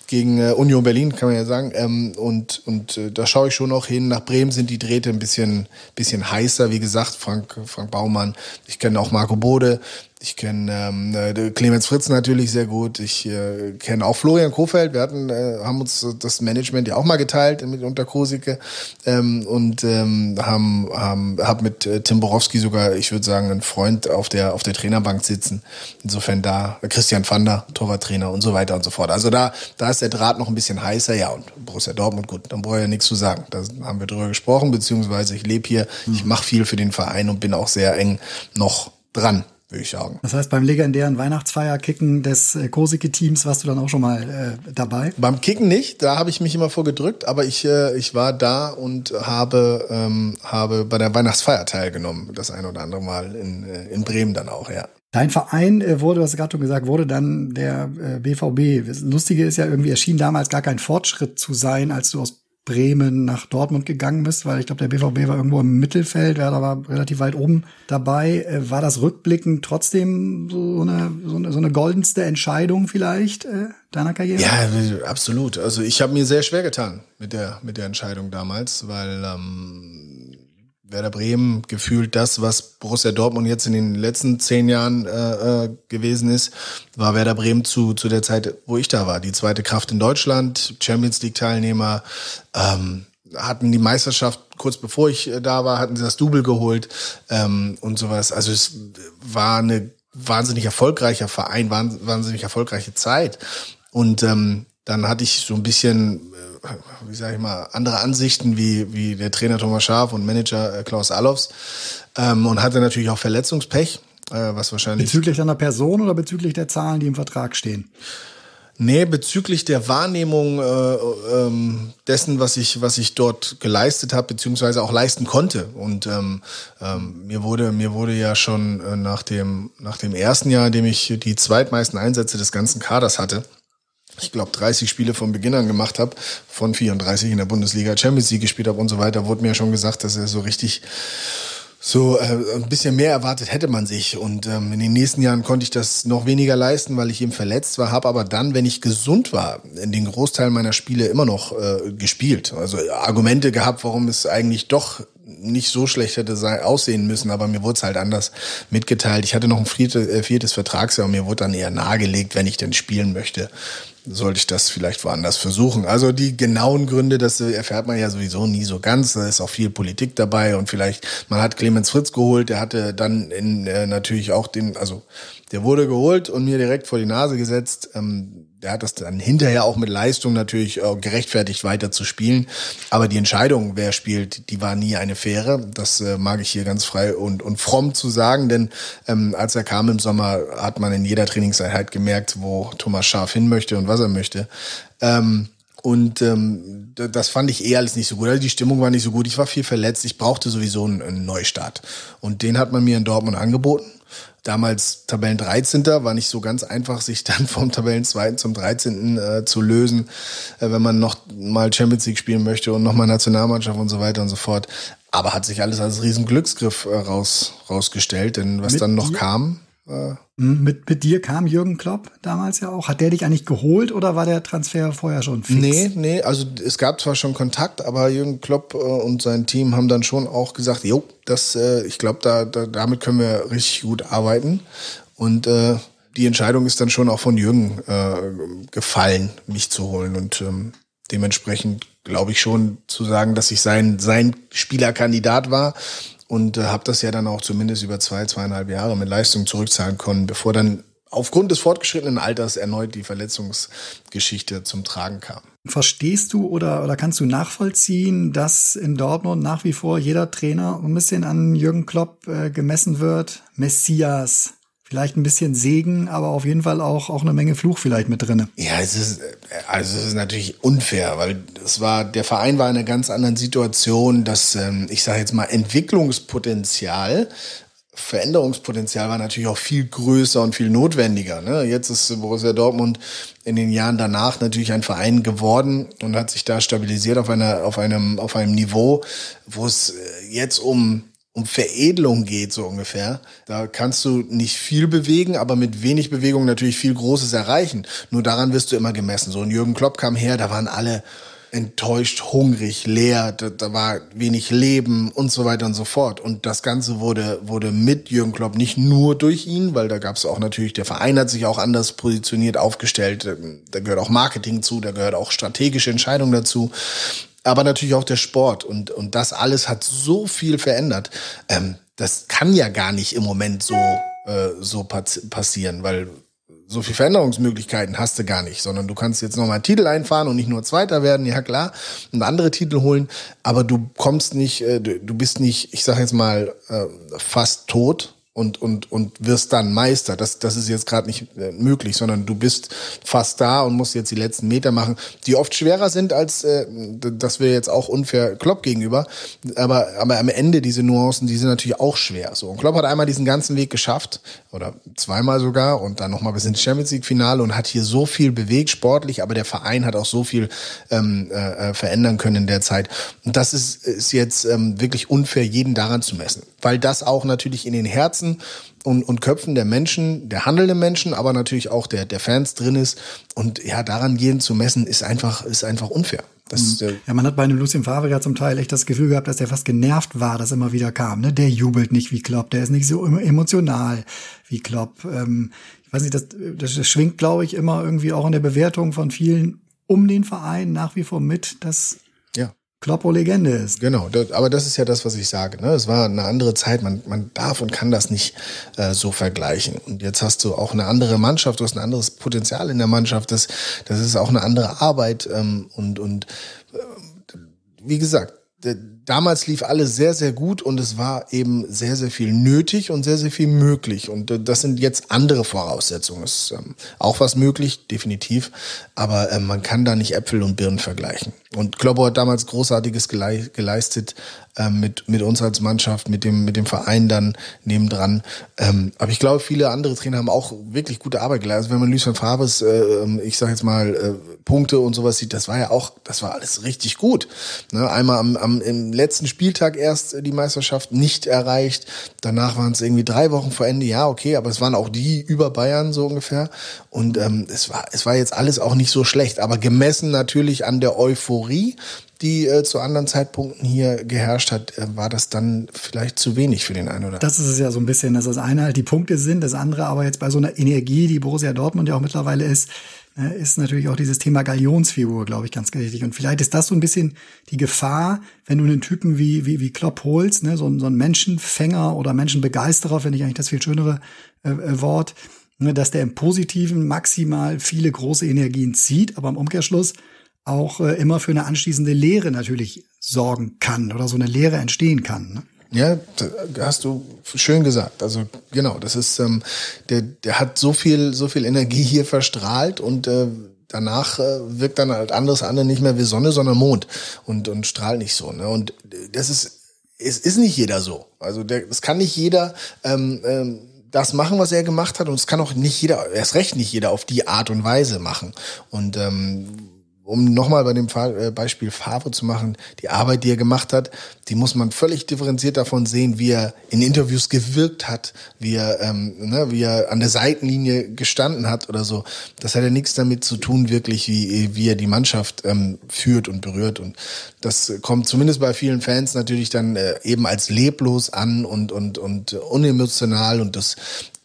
gegen äh, Union Berlin, kann man ja sagen. Ähm, und und äh, da schaue ich schon noch hin. Nach Bremen sind die Drähte ein bisschen, bisschen heißer. Wie gesagt, Frank, Frank Baumann, ich kenne auch Marco Bode, ich kenne ähm, äh, Clemens Fritz natürlich sehr gut. Ich äh, kenne auch Florian Kofeld. Wir hatten, äh, haben uns das Management ja auch mal geteilt mit unter Krosike ähm, und ähm, haben, haben hab mit äh, Tim Borowski sogar, ich würde sagen, einen Freund auf der auf der Trainerbank sitzen. Insofern da äh, Christian Vander, Torwarttrainer und so weiter und so fort. Also da da ist der Draht noch ein bisschen heißer. Ja und Borussia Dortmund gut, dann brauche ich ja nichts zu sagen. Da haben wir drüber gesprochen, beziehungsweise ich lebe hier, ich mache viel für den Verein und bin auch sehr eng noch dran würde ich sagen. Das heißt, beim legendären Weihnachtsfeierkicken des äh, Kosike-Teams warst du dann auch schon mal äh, dabei? Beim Kicken nicht, da habe ich mich immer vorgedrückt, aber ich, äh, ich war da und habe, ähm, habe bei der Weihnachtsfeier teilgenommen, das ein oder andere Mal in, äh, in Bremen dann auch, ja. Dein Verein äh, wurde, was gerade schon gesagt, wurde dann der äh, BVB. Das Lustige ist ja irgendwie, erschien damals gar kein Fortschritt zu sein, als du aus Bremen nach Dortmund gegangen bist, weil ich glaube, der BVB war irgendwo im Mittelfeld, Werder war relativ weit oben dabei. Äh, war das rückblickend trotzdem so eine, so eine, so eine goldenste Entscheidung vielleicht äh, deiner Karriere? Ja, absolut. Also ich habe mir sehr schwer getan mit der, mit der Entscheidung damals, weil ähm, Werder Bremen gefühlt das, was Borussia Dortmund jetzt in den letzten zehn Jahren äh, äh, gewesen ist, war Werder Bremen zu, zu der Zeit, wo ich da war. Die zweite Kraft in Deutschland, Champions League-Teilnehmer, ähm, hatten die Meisterschaft kurz bevor ich äh, da war, hatten sie das Double geholt ähm, und sowas. Also es war eine wahnsinnig erfolgreicher Verein, wahnsinnig erfolgreiche Zeit. Und ähm, dann hatte ich so ein bisschen wie sage ich mal, andere Ansichten wie, wie der Trainer Thomas Schaaf und Manager äh, Klaus Allofs ähm, und hatte natürlich auch Verletzungspech, äh, was wahrscheinlich. Bezüglich einer Person oder bezüglich der Zahlen, die im Vertrag stehen? Nee, bezüglich der Wahrnehmung äh, ähm, dessen, was ich, was ich dort geleistet habe, beziehungsweise auch leisten konnte. Und ähm, ähm, mir wurde, mir wurde ja schon äh, nach dem, nach dem ersten Jahr, in dem ich die zweitmeisten Einsätze des ganzen Kaders hatte, ich glaube, 30 Spiele von Beginn an gemacht habe, von 34 in der Bundesliga Champions League gespielt habe und so weiter, wurde mir schon gesagt, dass er so richtig so äh, ein bisschen mehr erwartet hätte man sich. Und ähm, in den nächsten Jahren konnte ich das noch weniger leisten, weil ich eben verletzt war, habe aber dann, wenn ich gesund war, in den Großteil meiner Spiele immer noch äh, gespielt. Also Argumente gehabt, warum es eigentlich doch nicht so schlecht hätte aussehen müssen, aber mir wurde es halt anders mitgeteilt. Ich hatte noch ein viertes, äh, viertes Vertragsjahr und mir wurde dann eher nahegelegt, wenn ich denn spielen möchte, sollte ich das vielleicht woanders versuchen. Also die genauen Gründe, das erfährt man ja sowieso nie so ganz. Da ist auch viel Politik dabei und vielleicht, man hat Clemens Fritz geholt, der hatte dann in, äh, natürlich auch den, also der wurde geholt und mir direkt vor die Nase gesetzt. Ähm, hat das dann hinterher auch mit Leistung natürlich äh, gerechtfertigt weiter zu spielen. Aber die Entscheidung, wer spielt, die war nie eine faire. Das äh, mag ich hier ganz frei und, und fromm zu sagen, denn ähm, als er kam im Sommer, hat man in jeder Trainingseinheit gemerkt, wo Thomas Scharf hin möchte und was er möchte. Ähm, und ähm, das fand ich eh alles nicht so gut. Also die Stimmung war nicht so gut. Ich war viel verletzt. Ich brauchte sowieso einen, einen Neustart. Und den hat man mir in Dortmund angeboten damals Tabellen 13. war nicht so ganz einfach, sich dann vom Tabellen 2. zum 13. Äh, zu lösen, äh, wenn man noch mal Champions League spielen möchte und noch mal Nationalmannschaft und so weiter und so fort. Aber hat sich alles als riesen Glücksgriff äh, raus, rausgestellt, denn was Mit dann noch kam, äh, hm, mit, mit dir kam Jürgen Klopp damals ja auch. Hat der dich eigentlich geholt oder war der Transfer vorher schon fix? Nee, nee, also es gab zwar schon Kontakt, aber Jürgen Klopp äh, und sein Team haben dann schon auch gesagt, jo, das, äh, ich glaube, da, da, damit können wir richtig gut arbeiten. Und äh, die Entscheidung ist dann schon auch von Jürgen äh, gefallen, mich zu holen. Und ähm, dementsprechend glaube ich schon zu sagen, dass ich sein, sein Spielerkandidat war und äh, habe das ja dann auch zumindest über zwei, zweieinhalb Jahre mit Leistung zurückzahlen können, bevor dann aufgrund des fortgeschrittenen Alters erneut die Verletzungsgeschichte zum Tragen kam. Verstehst du oder, oder kannst du nachvollziehen, dass in Dortmund nach wie vor jeder Trainer ein bisschen an Jürgen Klopp äh, gemessen wird? Messias, vielleicht ein bisschen Segen, aber auf jeden Fall auch, auch eine Menge Fluch vielleicht mit drinne. Ja, es ist, also es ist natürlich unfair, weil es war, der Verein war in einer ganz anderen Situation, dass, ähm, ich sage jetzt mal, Entwicklungspotenzial Veränderungspotenzial war natürlich auch viel größer und viel notwendiger. Ne? Jetzt ist Borussia Dortmund in den Jahren danach natürlich ein Verein geworden und hat sich da stabilisiert auf einer, auf einem, auf einem Niveau, wo es jetzt um um Veredelung geht, so ungefähr. Da kannst du nicht viel bewegen, aber mit wenig Bewegung natürlich viel Großes erreichen. Nur daran wirst du immer gemessen. So ein Jürgen Klopp kam her, da waren alle enttäuscht, hungrig, leer, da, da, war wenig Leben und so weiter und so fort. Und das Ganze wurde, wurde mit Jürgen Klopp nicht nur durch ihn, weil da gab es auch natürlich, der Verein hat sich auch anders positioniert, aufgestellt. Da gehört auch Marketing zu, da gehört auch strategische Entscheidungen dazu aber natürlich auch der Sport. Und, und das alles hat so viel verändert. Ähm, das kann ja gar nicht im Moment so, äh, so passieren, weil so viel Veränderungsmöglichkeiten hast du gar nicht, sondern du kannst jetzt nochmal einen Titel einfahren und nicht nur Zweiter werden, ja klar, und andere Titel holen, aber du kommst nicht, äh, du bist nicht, ich sag jetzt mal, äh, fast tot, und, und, und wirst dann Meister. Das, das ist jetzt gerade nicht äh, möglich, sondern du bist fast da und musst jetzt die letzten Meter machen, die oft schwerer sind als, äh, das wäre jetzt auch unfair Klopp gegenüber, aber, aber am Ende diese Nuancen, die sind natürlich auch schwer. So, und Klopp hat einmal diesen ganzen Weg geschafft, oder zweimal sogar, und dann nochmal bis ins Champions League-Finale und hat hier so viel bewegt, sportlich, aber der Verein hat auch so viel ähm, äh, verändern können in der Zeit. Und das ist, ist jetzt ähm, wirklich unfair, jeden daran zu messen, weil das auch natürlich in den Herzen Herzen und, und Köpfen der Menschen, der handelnden Menschen, aber natürlich auch der, der Fans drin ist. Und ja, daran gehen zu messen, ist einfach, ist einfach unfair. Das, mhm. ja, man hat bei einem Lucien Favre ja zum Teil echt das Gefühl gehabt, dass der fast genervt war, dass er immer wieder kam. Ne? Der jubelt nicht wie Klopp, der ist nicht so emotional wie Klopp. Ähm, ich weiß nicht, das, das schwingt, glaube ich, immer irgendwie auch in der Bewertung von vielen um den Verein nach wie vor mit, dass Kloppo Legende ist. Genau, aber das ist ja das, was ich sage. Ne? Es war eine andere Zeit, man, man darf und kann das nicht äh, so vergleichen. Und jetzt hast du auch eine andere Mannschaft, du hast ein anderes Potenzial in der Mannschaft, das, das ist auch eine andere Arbeit. Ähm, und und äh, wie gesagt, damals lief alles sehr, sehr gut und es war eben sehr, sehr viel nötig und sehr, sehr viel möglich. Und äh, das sind jetzt andere Voraussetzungen. Es ist ähm, auch was möglich, definitiv. Aber ähm, man kann da nicht Äpfel und Birnen vergleichen. Und Kloppo hat damals Großartiges geleistet ähm, mit, mit uns als Mannschaft, mit dem, mit dem Verein dann nebendran. Ähm, aber ich glaube, viele andere Trainer haben auch wirklich gute Arbeit geleistet. Also wenn man Luis van Fabres, äh, ich sage jetzt mal, äh, Punkte und sowas sieht, das war ja auch, das war alles richtig gut. Ne? Einmal am, am, im letzten Spieltag erst die Meisterschaft nicht erreicht. Danach waren es irgendwie drei Wochen vor Ende. Ja, okay, aber es waren auch die über Bayern so ungefähr. Und ähm, es war, es war jetzt alles auch nicht so schlecht, aber gemessen natürlich an der Euphorie, die äh, zu anderen Zeitpunkten hier geherrscht hat, äh, war das dann vielleicht zu wenig für den einen oder anderen. Das ist es ja so ein bisschen, dass das eine halt die Punkte sind, das andere aber jetzt bei so einer Energie, die Borussia Dortmund ja auch mittlerweile ist, äh, ist natürlich auch dieses Thema Galionsfigur, glaube ich, ganz wichtig. Und vielleicht ist das so ein bisschen die Gefahr, wenn du einen Typen wie, wie, wie Klopp holst, ne, so, so einen Menschenfänger oder Menschenbegeisterer, finde ich eigentlich das viel schönere äh, äh, Wort, ne, dass der im Positiven maximal viele große Energien zieht, aber im Umkehrschluss auch äh, immer für eine anschließende Lehre natürlich sorgen kann oder so eine Lehre entstehen kann. Ne? Ja, hast du schön gesagt. Also genau, das ist ähm, der der hat so viel so viel Energie hier verstrahlt und äh, danach äh, wirkt dann halt anderes andere nicht mehr wie Sonne, sondern Mond und und strahlt nicht so. Ne? Und das ist es ist nicht jeder so. Also der, das kann nicht jeder. Ähm, ähm, das machen, was er gemacht hat, und es kann auch nicht jeder, erst recht nicht jeder auf die Art und Weise machen. Und ähm, um nochmal bei dem äh, Beispiel Favre zu machen, die Arbeit, die er gemacht hat, die muss man völlig differenziert davon sehen, wie er in Interviews gewirkt hat, wie er, ähm, ne, wie er an der Seitenlinie gestanden hat oder so. Das hat ja nichts damit zu tun, wirklich, wie, wie er die Mannschaft ähm, führt und berührt. Und das kommt zumindest bei vielen Fans natürlich dann äh, eben als leblos an und, und, und unemotional und das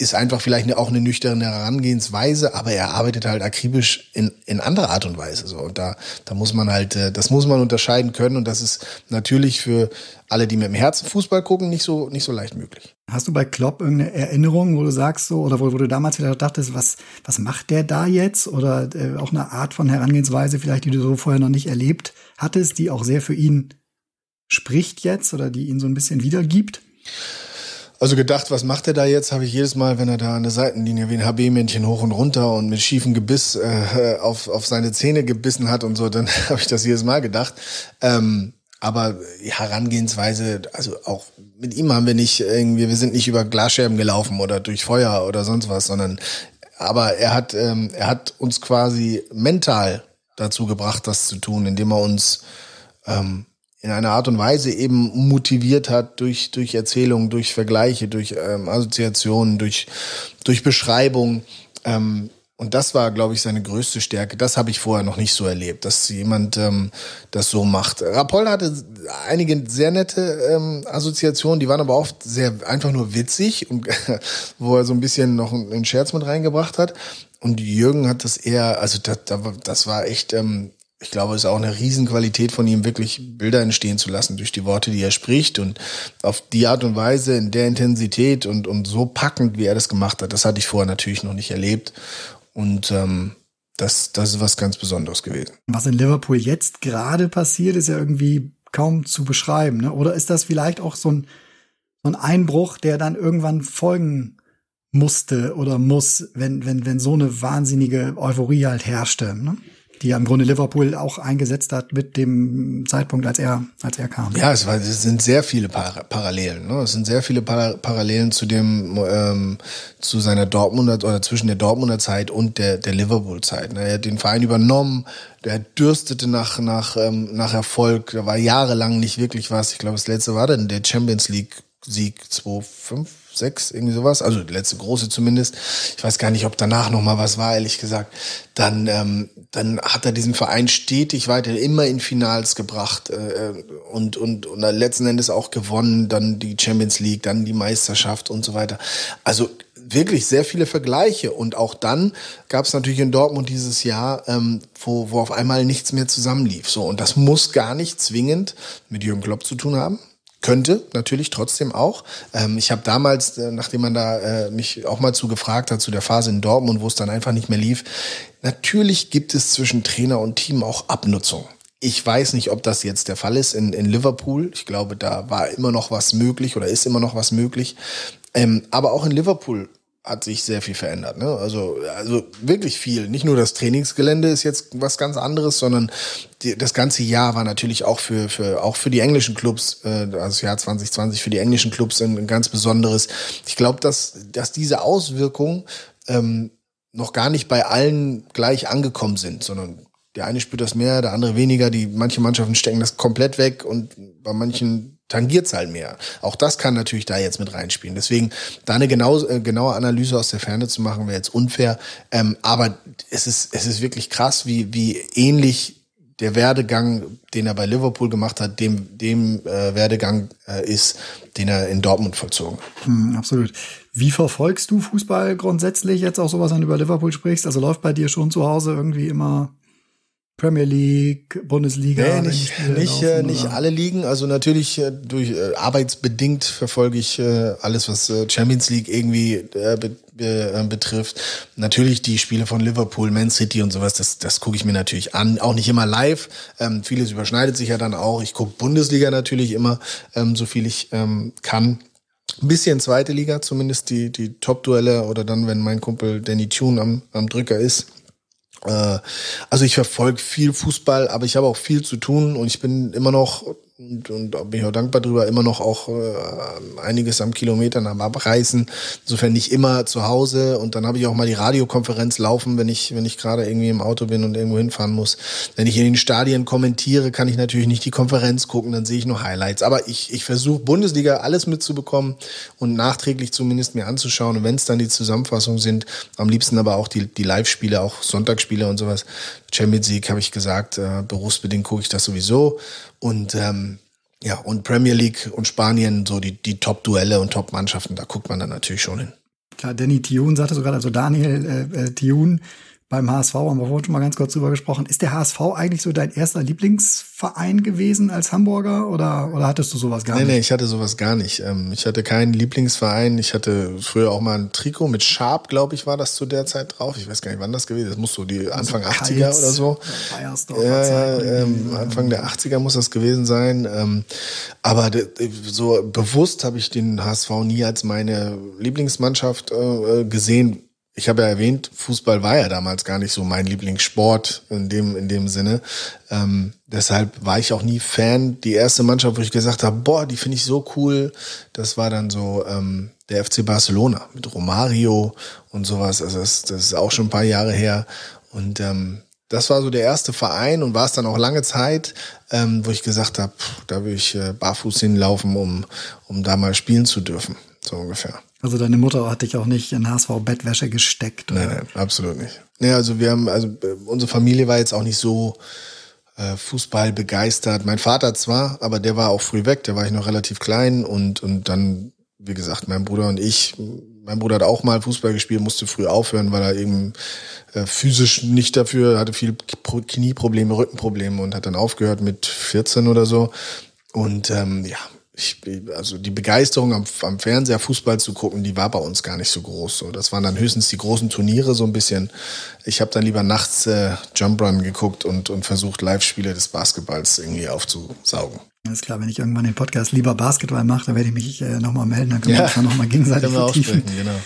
ist einfach vielleicht auch eine nüchterne Herangehensweise, aber er arbeitet halt akribisch in, in anderer Art und Weise. So. Und da, da muss man halt, äh, das muss man unterscheiden können. Und das ist natürlich für alle, die mit dem Herzen Fußball gucken, nicht so, nicht so leicht möglich. Hast du bei Klopp irgendeine Erinnerung, wo du sagst so, oder wo, wo du damals vielleicht dachtest, was, was macht der da jetzt? Oder äh, auch eine Art von Herangehensweise vielleicht, die du so vorher noch nicht erlebt hattest, die auch sehr für ihn spricht jetzt oder die ihn so ein bisschen wiedergibt? Also gedacht, was macht er da jetzt, habe ich jedes Mal, wenn er da an der Seitenlinie wie ein HB-Männchen hoch und runter und mit schiefem Gebiss äh, auf, auf seine Zähne gebissen hat und so, dann habe ich das jedes Mal gedacht. Ähm, aber Herangehensweise, also auch mit ihm haben wir nicht irgendwie, wir sind nicht über Glasscherben gelaufen oder durch Feuer oder sonst was, sondern aber er hat, ähm, er hat uns quasi mental dazu gebracht, das zu tun, indem er uns ähm, in einer Art und Weise eben motiviert hat durch, durch Erzählungen, durch Vergleiche, durch ähm, Assoziationen, durch, durch Beschreibung. Ähm, und das war, glaube ich, seine größte Stärke. Das habe ich vorher noch nicht so erlebt, dass jemand ähm, das so macht. Rapol hatte einige sehr nette ähm, Assoziationen, die waren aber oft sehr einfach nur witzig und wo er so ein bisschen noch einen Scherz mit reingebracht hat. Und Jürgen hat das eher, also das, das war echt ähm, ich glaube, es ist auch eine Riesenqualität von ihm, wirklich Bilder entstehen zu lassen durch die Worte, die er spricht und auf die Art und Weise, in der Intensität und, und so packend, wie er das gemacht hat. Das hatte ich vorher natürlich noch nicht erlebt und ähm, das, das ist was ganz Besonderes gewesen. Was in Liverpool jetzt gerade passiert, ist ja irgendwie kaum zu beschreiben. Ne? Oder ist das vielleicht auch so ein, so ein Einbruch, der dann irgendwann folgen musste oder muss, wenn, wenn, wenn so eine wahnsinnige Euphorie halt herrschte? Ne? Die ja im Grunde Liverpool auch eingesetzt hat mit dem Zeitpunkt, als er, als er kam. Ja, es, war, es sind sehr viele Par Parallelen. Ne? Es sind sehr viele Par Parallelen zu dem, ähm, zu seiner Dortmunder oder zwischen der Dortmunder Zeit und der, der Liverpool-Zeit. Ne? Er hat den Verein übernommen, der dürstete nach, nach, ähm, nach Erfolg, da war jahrelang nicht wirklich was. Ich glaube, das letzte war dann der Champions League Sieg 2-5 sechs, irgendwie sowas. Also die letzte große zumindest. Ich weiß gar nicht, ob danach noch mal was war, ehrlich gesagt. Dann, ähm, dann hat er diesen Verein stetig weiter immer in Finals gebracht äh, und, und, und letzten Endes auch gewonnen. Dann die Champions League, dann die Meisterschaft und so weiter. Also wirklich sehr viele Vergleiche. Und auch dann gab es natürlich in Dortmund dieses Jahr, ähm, wo, wo auf einmal nichts mehr zusammenlief. So, und das muss gar nicht zwingend mit Jürgen Klopp zu tun haben. Könnte natürlich trotzdem auch. Ähm, ich habe damals, äh, nachdem man da äh, mich auch mal zu gefragt hat, zu der Phase in Dortmund, wo es dann einfach nicht mehr lief, natürlich gibt es zwischen Trainer und Team auch Abnutzung. Ich weiß nicht, ob das jetzt der Fall ist in, in Liverpool. Ich glaube, da war immer noch was möglich oder ist immer noch was möglich. Ähm, aber auch in Liverpool hat sich sehr viel verändert. Ne? Also, also wirklich viel. Nicht nur das Trainingsgelände ist jetzt was ganz anderes, sondern die, das ganze Jahr war natürlich auch für, für, auch für die englischen Clubs, äh, also das Jahr 2020 für die englischen Clubs ein, ein ganz besonderes. Ich glaube, dass, dass diese Auswirkungen ähm, noch gar nicht bei allen gleich angekommen sind, sondern der eine spürt das mehr, der andere weniger. Die manche Mannschaften stecken das komplett weg und bei manchen tangiert's halt mehr. Auch das kann natürlich da jetzt mit reinspielen. Deswegen da eine genau, äh, genaue Analyse aus der Ferne zu machen, wäre jetzt unfair. Ähm, aber es ist, es ist wirklich krass, wie, wie ähnlich der Werdegang, den er bei Liverpool gemacht hat, dem, dem äh, Werdegang äh, ist, den er in Dortmund vollzogen hat. Hm, absolut. Wie verfolgst du Fußball grundsätzlich jetzt auch sowas, wenn du über Liverpool sprichst? Also läuft bei dir schon zu Hause irgendwie immer Premier League, Bundesliga? Nee, nicht, nicht, laufen, äh, nicht alle Ligen. Also natürlich äh, durch äh, arbeitsbedingt verfolge ich äh, alles, was äh, Champions League irgendwie äh, be äh, betrifft. Natürlich die Spiele von Liverpool, Man City und sowas, das, das gucke ich mir natürlich an. Auch nicht immer live. Ähm, vieles überschneidet sich ja dann auch. Ich gucke Bundesliga natürlich immer, ähm, so viel ich ähm, kann. Ein bisschen zweite Liga, zumindest die, die Top-Duelle oder dann, wenn mein Kumpel Danny Tune am, am Drücker ist also ich verfolge viel Fußball, aber ich habe auch viel zu tun und ich bin immer noch und, und bin ich auch dankbar drüber, immer noch auch äh, einiges am Kilometern am Abreißen. Insofern nicht immer zu Hause und dann habe ich auch mal die Radiokonferenz laufen, wenn ich, wenn ich gerade irgendwie im Auto bin und irgendwo hinfahren muss. Wenn ich in den Stadien kommentiere, kann ich natürlich nicht die Konferenz gucken, dann sehe ich nur Highlights. Aber ich, ich versuche Bundesliga alles mitzubekommen und nachträglich zumindest mir anzuschauen. Und wenn es dann die Zusammenfassungen sind, am liebsten aber auch die, die Live-Spiele, auch Sonntagsspiele und sowas. Champions League habe ich gesagt, äh, berufsbedingt gucke ich das sowieso. Und ähm, ja, und Premier League und Spanien, so die, die Top-Duelle und Top-Mannschaften, da guckt man dann natürlich schon hin. Klar, Danny Thune sagte sogar, also Daniel äh, äh, Thune beim HSV, haben wir vorhin schon mal ganz kurz drüber gesprochen. Ist der HSV eigentlich so dein erster Lieblingsverein gewesen als Hamburger oder, oder hattest du sowas gar nee, nicht? Nee, ich hatte sowas gar nicht. Ähm, ich hatte keinen Lieblingsverein. Ich hatte früher auch mal ein Trikot mit Sharp, glaube ich, war das zu der Zeit drauf. Ich weiß gar nicht, wann das gewesen ist. Das muss so die Anfang also 80er oder so. Ja, ja ähm, Anfang der 80er muss das gewesen sein. Ähm, aber so bewusst habe ich den HSV nie als meine Lieblingsmannschaft äh, gesehen ich habe ja erwähnt, Fußball war ja damals gar nicht so mein Lieblingssport in dem, in dem Sinne. Ähm, deshalb war ich auch nie Fan. Die erste Mannschaft, wo ich gesagt habe, boah, die finde ich so cool, das war dann so ähm, der FC Barcelona mit Romario und sowas. Also das, das ist auch schon ein paar Jahre her. Und ähm, das war so der erste Verein und war es dann auch lange Zeit, ähm, wo ich gesagt habe, da will ich äh, barfuß hinlaufen, um, um da mal spielen zu dürfen. So ungefähr. Also deine Mutter hat dich auch nicht in HSV-Bettwäsche gesteckt? Oder? Nein, nein, absolut nicht. Nee, also wir haben, also äh, unsere Familie war jetzt auch nicht so äh, Fußball begeistert. Mein Vater zwar, aber der war auch früh weg, der war ich noch relativ klein und, und dann, wie gesagt, mein Bruder und ich, mein Bruder hat auch mal Fußball gespielt, musste früh aufhören, weil er eben äh, physisch nicht dafür, hatte viel Knieprobleme, Rückenprobleme und hat dann aufgehört mit 14 oder so. Und ähm, ja, ich, also die Begeisterung am, am Fernseher Fußball zu gucken, die war bei uns gar nicht so groß. So, das waren dann höchstens die großen Turniere so ein bisschen. Ich habe dann lieber nachts äh, Jump Run geguckt und, und versucht, Live-Spiele des Basketballs irgendwie aufzusaugen. Alles klar, wenn ich irgendwann den Podcast lieber Basketball mache, dann werde ich mich äh, nochmal melden, dann können ja, wir uns dann nochmal gegenseitig vertiefen. Genau.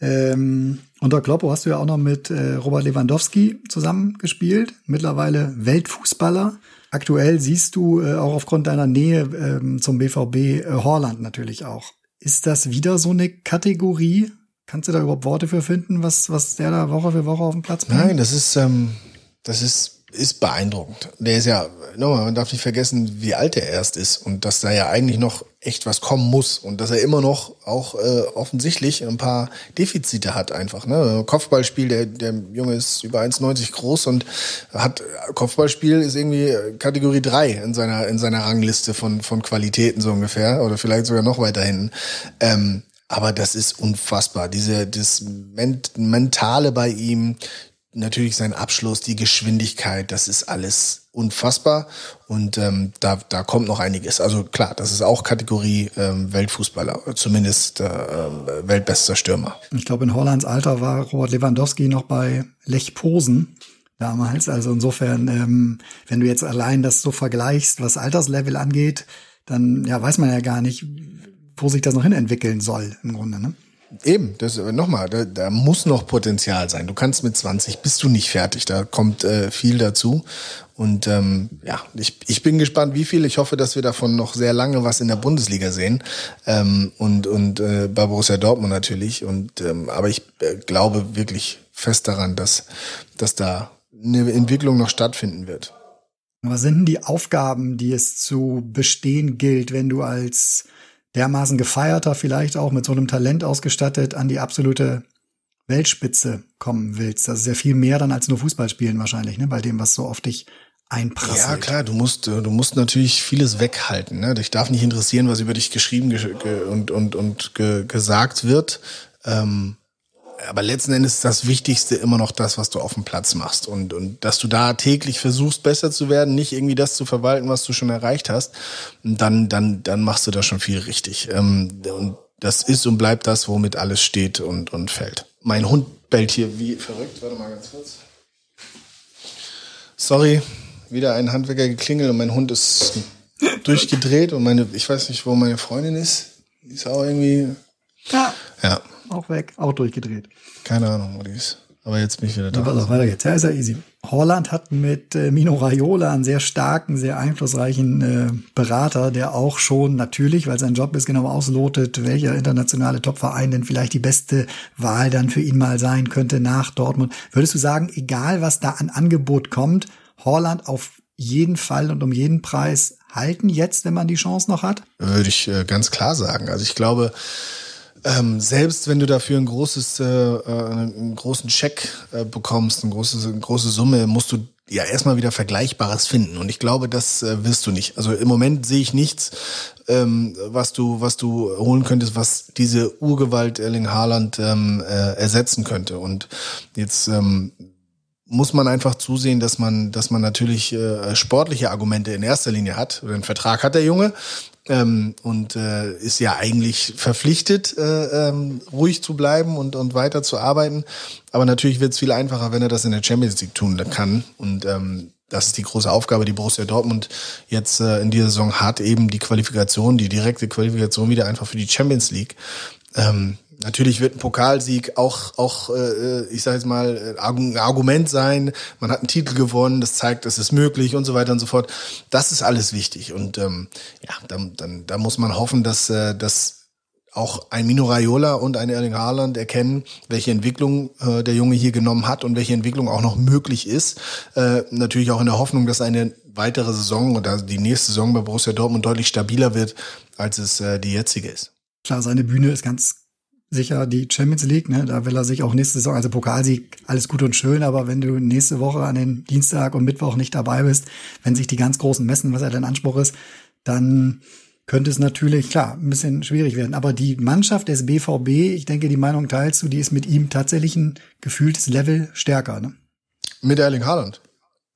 Ähm, unter Kloppo hast du ja auch noch mit äh, Robert Lewandowski zusammengespielt, mittlerweile Weltfußballer. Aktuell siehst du äh, auch aufgrund deiner Nähe ähm, zum BVB äh, Horland natürlich auch. Ist das wieder so eine Kategorie? Kannst du da überhaupt Worte für finden, was, was der da Woche für Woche auf dem Platz bringt? Nein, das ist, ähm, das ist ist beeindruckend. Der ist ja, nochmal, man darf nicht vergessen, wie alt er erst ist und dass da ja eigentlich noch echt was kommen muss und dass er immer noch auch äh, offensichtlich ein paar Defizite hat einfach. Ne? Kopfballspiel, der, der Junge ist über 1,90 groß und hat Kopfballspiel ist irgendwie Kategorie 3 in seiner in seiner Rangliste von von Qualitäten so ungefähr oder vielleicht sogar noch weiter hinten. Ähm, aber das ist unfassbar. Diese das Mentale bei ihm, natürlich sein Abschluss, die Geschwindigkeit, das ist alles unfassbar und ähm, da, da kommt noch einiges. Also klar, das ist auch Kategorie ähm, Weltfußballer, zumindest äh, weltbester Stürmer. Ich glaube, in Hollands Alter war Robert Lewandowski noch bei Lech Posen damals. Also insofern, ähm, wenn du jetzt allein das so vergleichst, was Alterslevel angeht, dann ja weiß man ja gar nicht, wo sich das noch hin entwickeln soll im Grunde. Ne? Eben, das nochmal, da, da muss noch Potenzial sein. Du kannst mit 20 bist du nicht fertig. Da kommt äh, viel dazu. Und ähm, ja, ich, ich bin gespannt, wie viel. Ich hoffe, dass wir davon noch sehr lange was in der Bundesliga sehen. Ähm, und und äh, bei Borussia Dortmund natürlich. Und ähm, aber ich äh, glaube wirklich fest daran, dass, dass da eine Entwicklung noch stattfinden wird. Was sind denn die Aufgaben, die es zu bestehen gilt, wenn du als dermaßen gefeierter, vielleicht auch mit so einem Talent ausgestattet, an die absolute Weltspitze kommen willst. Das ist ja viel mehr dann als nur Fußball spielen wahrscheinlich, ne? bei dem, was so auf dich einprasselt. Ja, klar, du musst, du musst natürlich vieles weghalten. Ne? Dich darf nicht interessieren, was über dich geschrieben und, und, und gesagt wird. Ähm, aber letzten Endes ist das Wichtigste immer noch das, was du auf dem Platz machst. Und, und dass du da täglich versuchst, besser zu werden, nicht irgendwie das zu verwalten, was du schon erreicht hast, dann, dann, dann machst du da schon viel richtig. Ähm, und das ist und bleibt das, womit alles steht und, und fällt. Mein Hund bellt hier wie verrückt. Warte mal ganz kurz. Sorry, wieder ein Handwerker geklingelt und mein Hund ist durchgedreht und meine, ich weiß nicht, wo meine Freundin ist. Die ist auch irgendwie. Ja. Ja auch weg, auch durchgedreht. Keine Ahnung, wo die ist. Aber jetzt bin ich wieder da. Ja, pass auf, weiter geht's. Ja, ist ja easy. Holland hat mit äh, Mino Raiola einen sehr starken, sehr einflussreichen äh, Berater, der auch schon natürlich, weil sein Job ist, genau auslotet, welcher internationale Topverein denn vielleicht die beste Wahl dann für ihn mal sein könnte nach Dortmund. Würdest du sagen, egal was da an Angebot kommt, Holland auf jeden Fall und um jeden Preis halten jetzt, wenn man die Chance noch hat? Würde ich äh, ganz klar sagen. Also ich glaube, ähm, selbst wenn du dafür ein großes, äh, äh, einen großen Check äh, bekommst, eine große, eine große Summe, musst du ja erstmal wieder Vergleichbares finden. Und ich glaube, das äh, wirst du nicht. Also im Moment sehe ich nichts, ähm, was du, was du holen könntest, was diese Urgewalt Erling Haaland ähm, äh, ersetzen könnte. Und jetzt ähm, muss man einfach zusehen, dass man, dass man natürlich äh, sportliche Argumente in erster Linie hat. Den Vertrag hat der Junge ähm, und äh, ist ja eigentlich verpflichtet, äh, ähm, ruhig zu bleiben und, und weiter zu arbeiten. Aber natürlich wird es viel einfacher, wenn er das in der Champions League tun kann. Und ähm, das ist die große Aufgabe, die Borussia Dortmund jetzt äh, in dieser Saison hat, eben die Qualifikation, die direkte Qualifikation wieder einfach für die Champions League. Ähm, Natürlich wird ein Pokalsieg auch, auch äh, ich sage jetzt mal, ein Argument sein. Man hat einen Titel gewonnen, das zeigt, es ist möglich und so weiter und so fort. Das ist alles wichtig. Und ähm, ja, dann, dann, da muss man hoffen, dass, äh, dass auch ein Mino Raiola und ein Erling Haaland erkennen, welche Entwicklung äh, der Junge hier genommen hat und welche Entwicklung auch noch möglich ist. Äh, natürlich auch in der Hoffnung, dass eine weitere Saison oder die nächste Saison bei Borussia Dortmund deutlich stabiler wird, als es äh, die jetzige ist. Klar, seine Bühne ist ganz sicher die Champions League, ne? Da will er sich auch nächste Saison, also Pokalsieg, alles gut und schön, aber wenn du nächste Woche an den Dienstag und Mittwoch nicht dabei bist, wenn sich die ganz großen messen, was er dein Anspruch ist, dann könnte es natürlich, klar, ein bisschen schwierig werden. Aber die Mannschaft des BVB, ich denke, die Meinung teilst du, die ist mit ihm tatsächlich ein gefühltes Level stärker, ne? Mit Erling Haaland.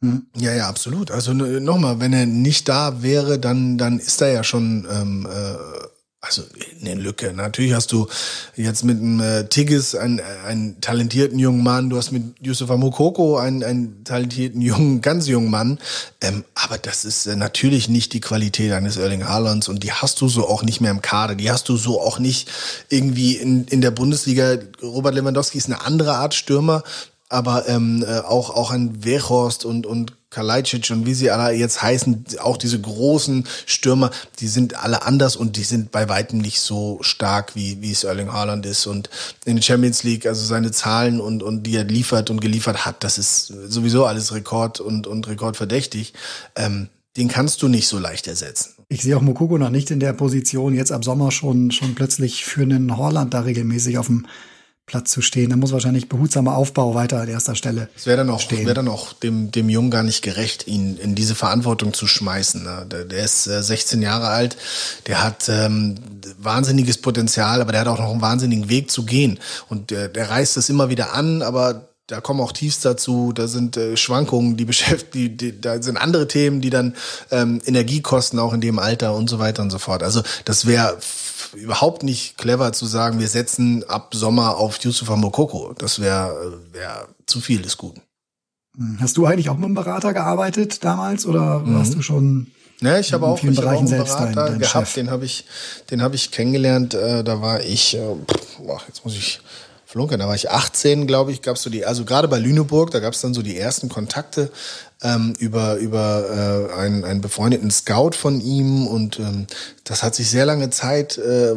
Hm. Ja, ja, absolut. Also nochmal, wenn er nicht da wäre, dann, dann ist er ja schon ähm, äh, also eine Lücke. Natürlich hast du jetzt mit einem äh, Tigges einen, einen talentierten jungen Mann, du hast mit Yusufa Mokoko einen, einen talentierten jungen, ganz jungen Mann. Ähm, aber das ist äh, natürlich nicht die Qualität eines Erling Haalands und die hast du so auch nicht mehr im Kader. Die hast du so auch nicht irgendwie in, in der Bundesliga. Robert Lewandowski ist eine andere Art Stürmer, aber ähm, äh, auch auch ein Weghorst und und Kalajdzic und wie sie alle jetzt heißen, auch diese großen Stürmer, die sind alle anders und die sind bei weitem nicht so stark, wie, wie es Erling Haaland ist. Und in der Champions League, also seine Zahlen und, und die er liefert und geliefert hat, das ist sowieso alles Rekord und, und rekordverdächtig. Ähm, den kannst du nicht so leicht ersetzen. Ich sehe auch Mokoko noch nicht in der Position, jetzt ab Sommer schon, schon plötzlich für einen Holland da regelmäßig auf dem Platz zu stehen. Da muss wahrscheinlich behutsamer Aufbau weiter an erster Stelle. Es wäre dann auch, wäre dann auch dem, dem Jungen gar nicht gerecht, ihn in diese Verantwortung zu schmeißen. Ne? Der, der ist äh, 16 Jahre alt, der hat ähm, wahnsinniges Potenzial, aber der hat auch noch einen wahnsinnigen Weg zu gehen. Und der, der reißt es immer wieder an, aber da kommen auch Tiefs dazu, da sind äh, Schwankungen, die beschäftigen, die, da sind andere Themen, die dann ähm, Energie kosten, auch in dem Alter und so weiter und so fort. Also das wäre überhaupt nicht clever zu sagen, wir setzen ab Sommer auf Yusufa Mokoko. Das wäre wär zu viel des Guten. Hm. Hast du eigentlich auch mit einem Berater gearbeitet damals oder mhm. warst du schon ja, ich habe auch, ich hab auch einen Berater dein, dein gehabt, Chef. den habe ich, den habe ich kennengelernt. Äh, da war ich, äh, boah, jetzt muss ich flunkern, da war ich 18, glaube ich, gab's so die, also gerade bei Lüneburg, da gab's dann so die ersten Kontakte ähm, über über äh, einen, einen befreundeten Scout von ihm und ähm, das hat sich sehr lange Zeit, äh,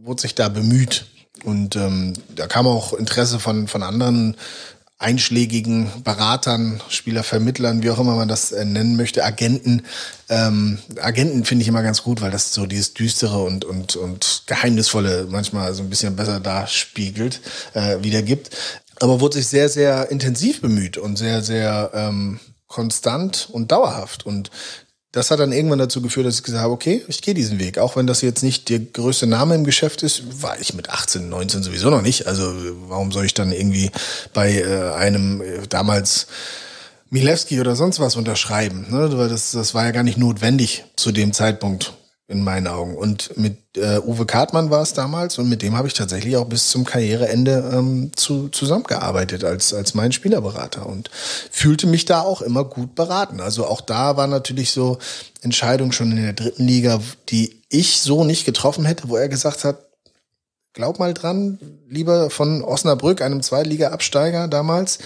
wurde sich da bemüht. Und ähm, da kam auch Interesse von, von anderen einschlägigen Beratern, Spielervermittlern, wie auch immer man das äh, nennen möchte, Agenten. Ähm, Agenten finde ich immer ganz gut, weil das so dieses düstere und und und geheimnisvolle manchmal so ein bisschen besser darspiegelt, äh, wiedergibt. Aber wurde sich sehr sehr intensiv bemüht und sehr sehr ähm, konstant und dauerhaft. Und das hat dann irgendwann dazu geführt, dass ich gesagt habe, okay, ich gehe diesen Weg. Auch wenn das jetzt nicht der größte Name im Geschäft ist, war ich mit 18, 19 sowieso noch nicht. Also warum soll ich dann irgendwie bei äh, einem äh, damals Milewski oder sonst was unterschreiben? Ne? Das, das war ja gar nicht notwendig zu dem Zeitpunkt in meinen Augen. Und mit äh, Uwe Kartmann war es damals und mit dem habe ich tatsächlich auch bis zum Karriereende ähm, zu, zusammengearbeitet als, als mein Spielerberater und fühlte mich da auch immer gut beraten. Also auch da war natürlich so Entscheidung schon in der dritten Liga, die ich so nicht getroffen hätte, wo er gesagt hat, glaub mal dran, lieber von Osnabrück, einem Zweitliga-Absteiger damals,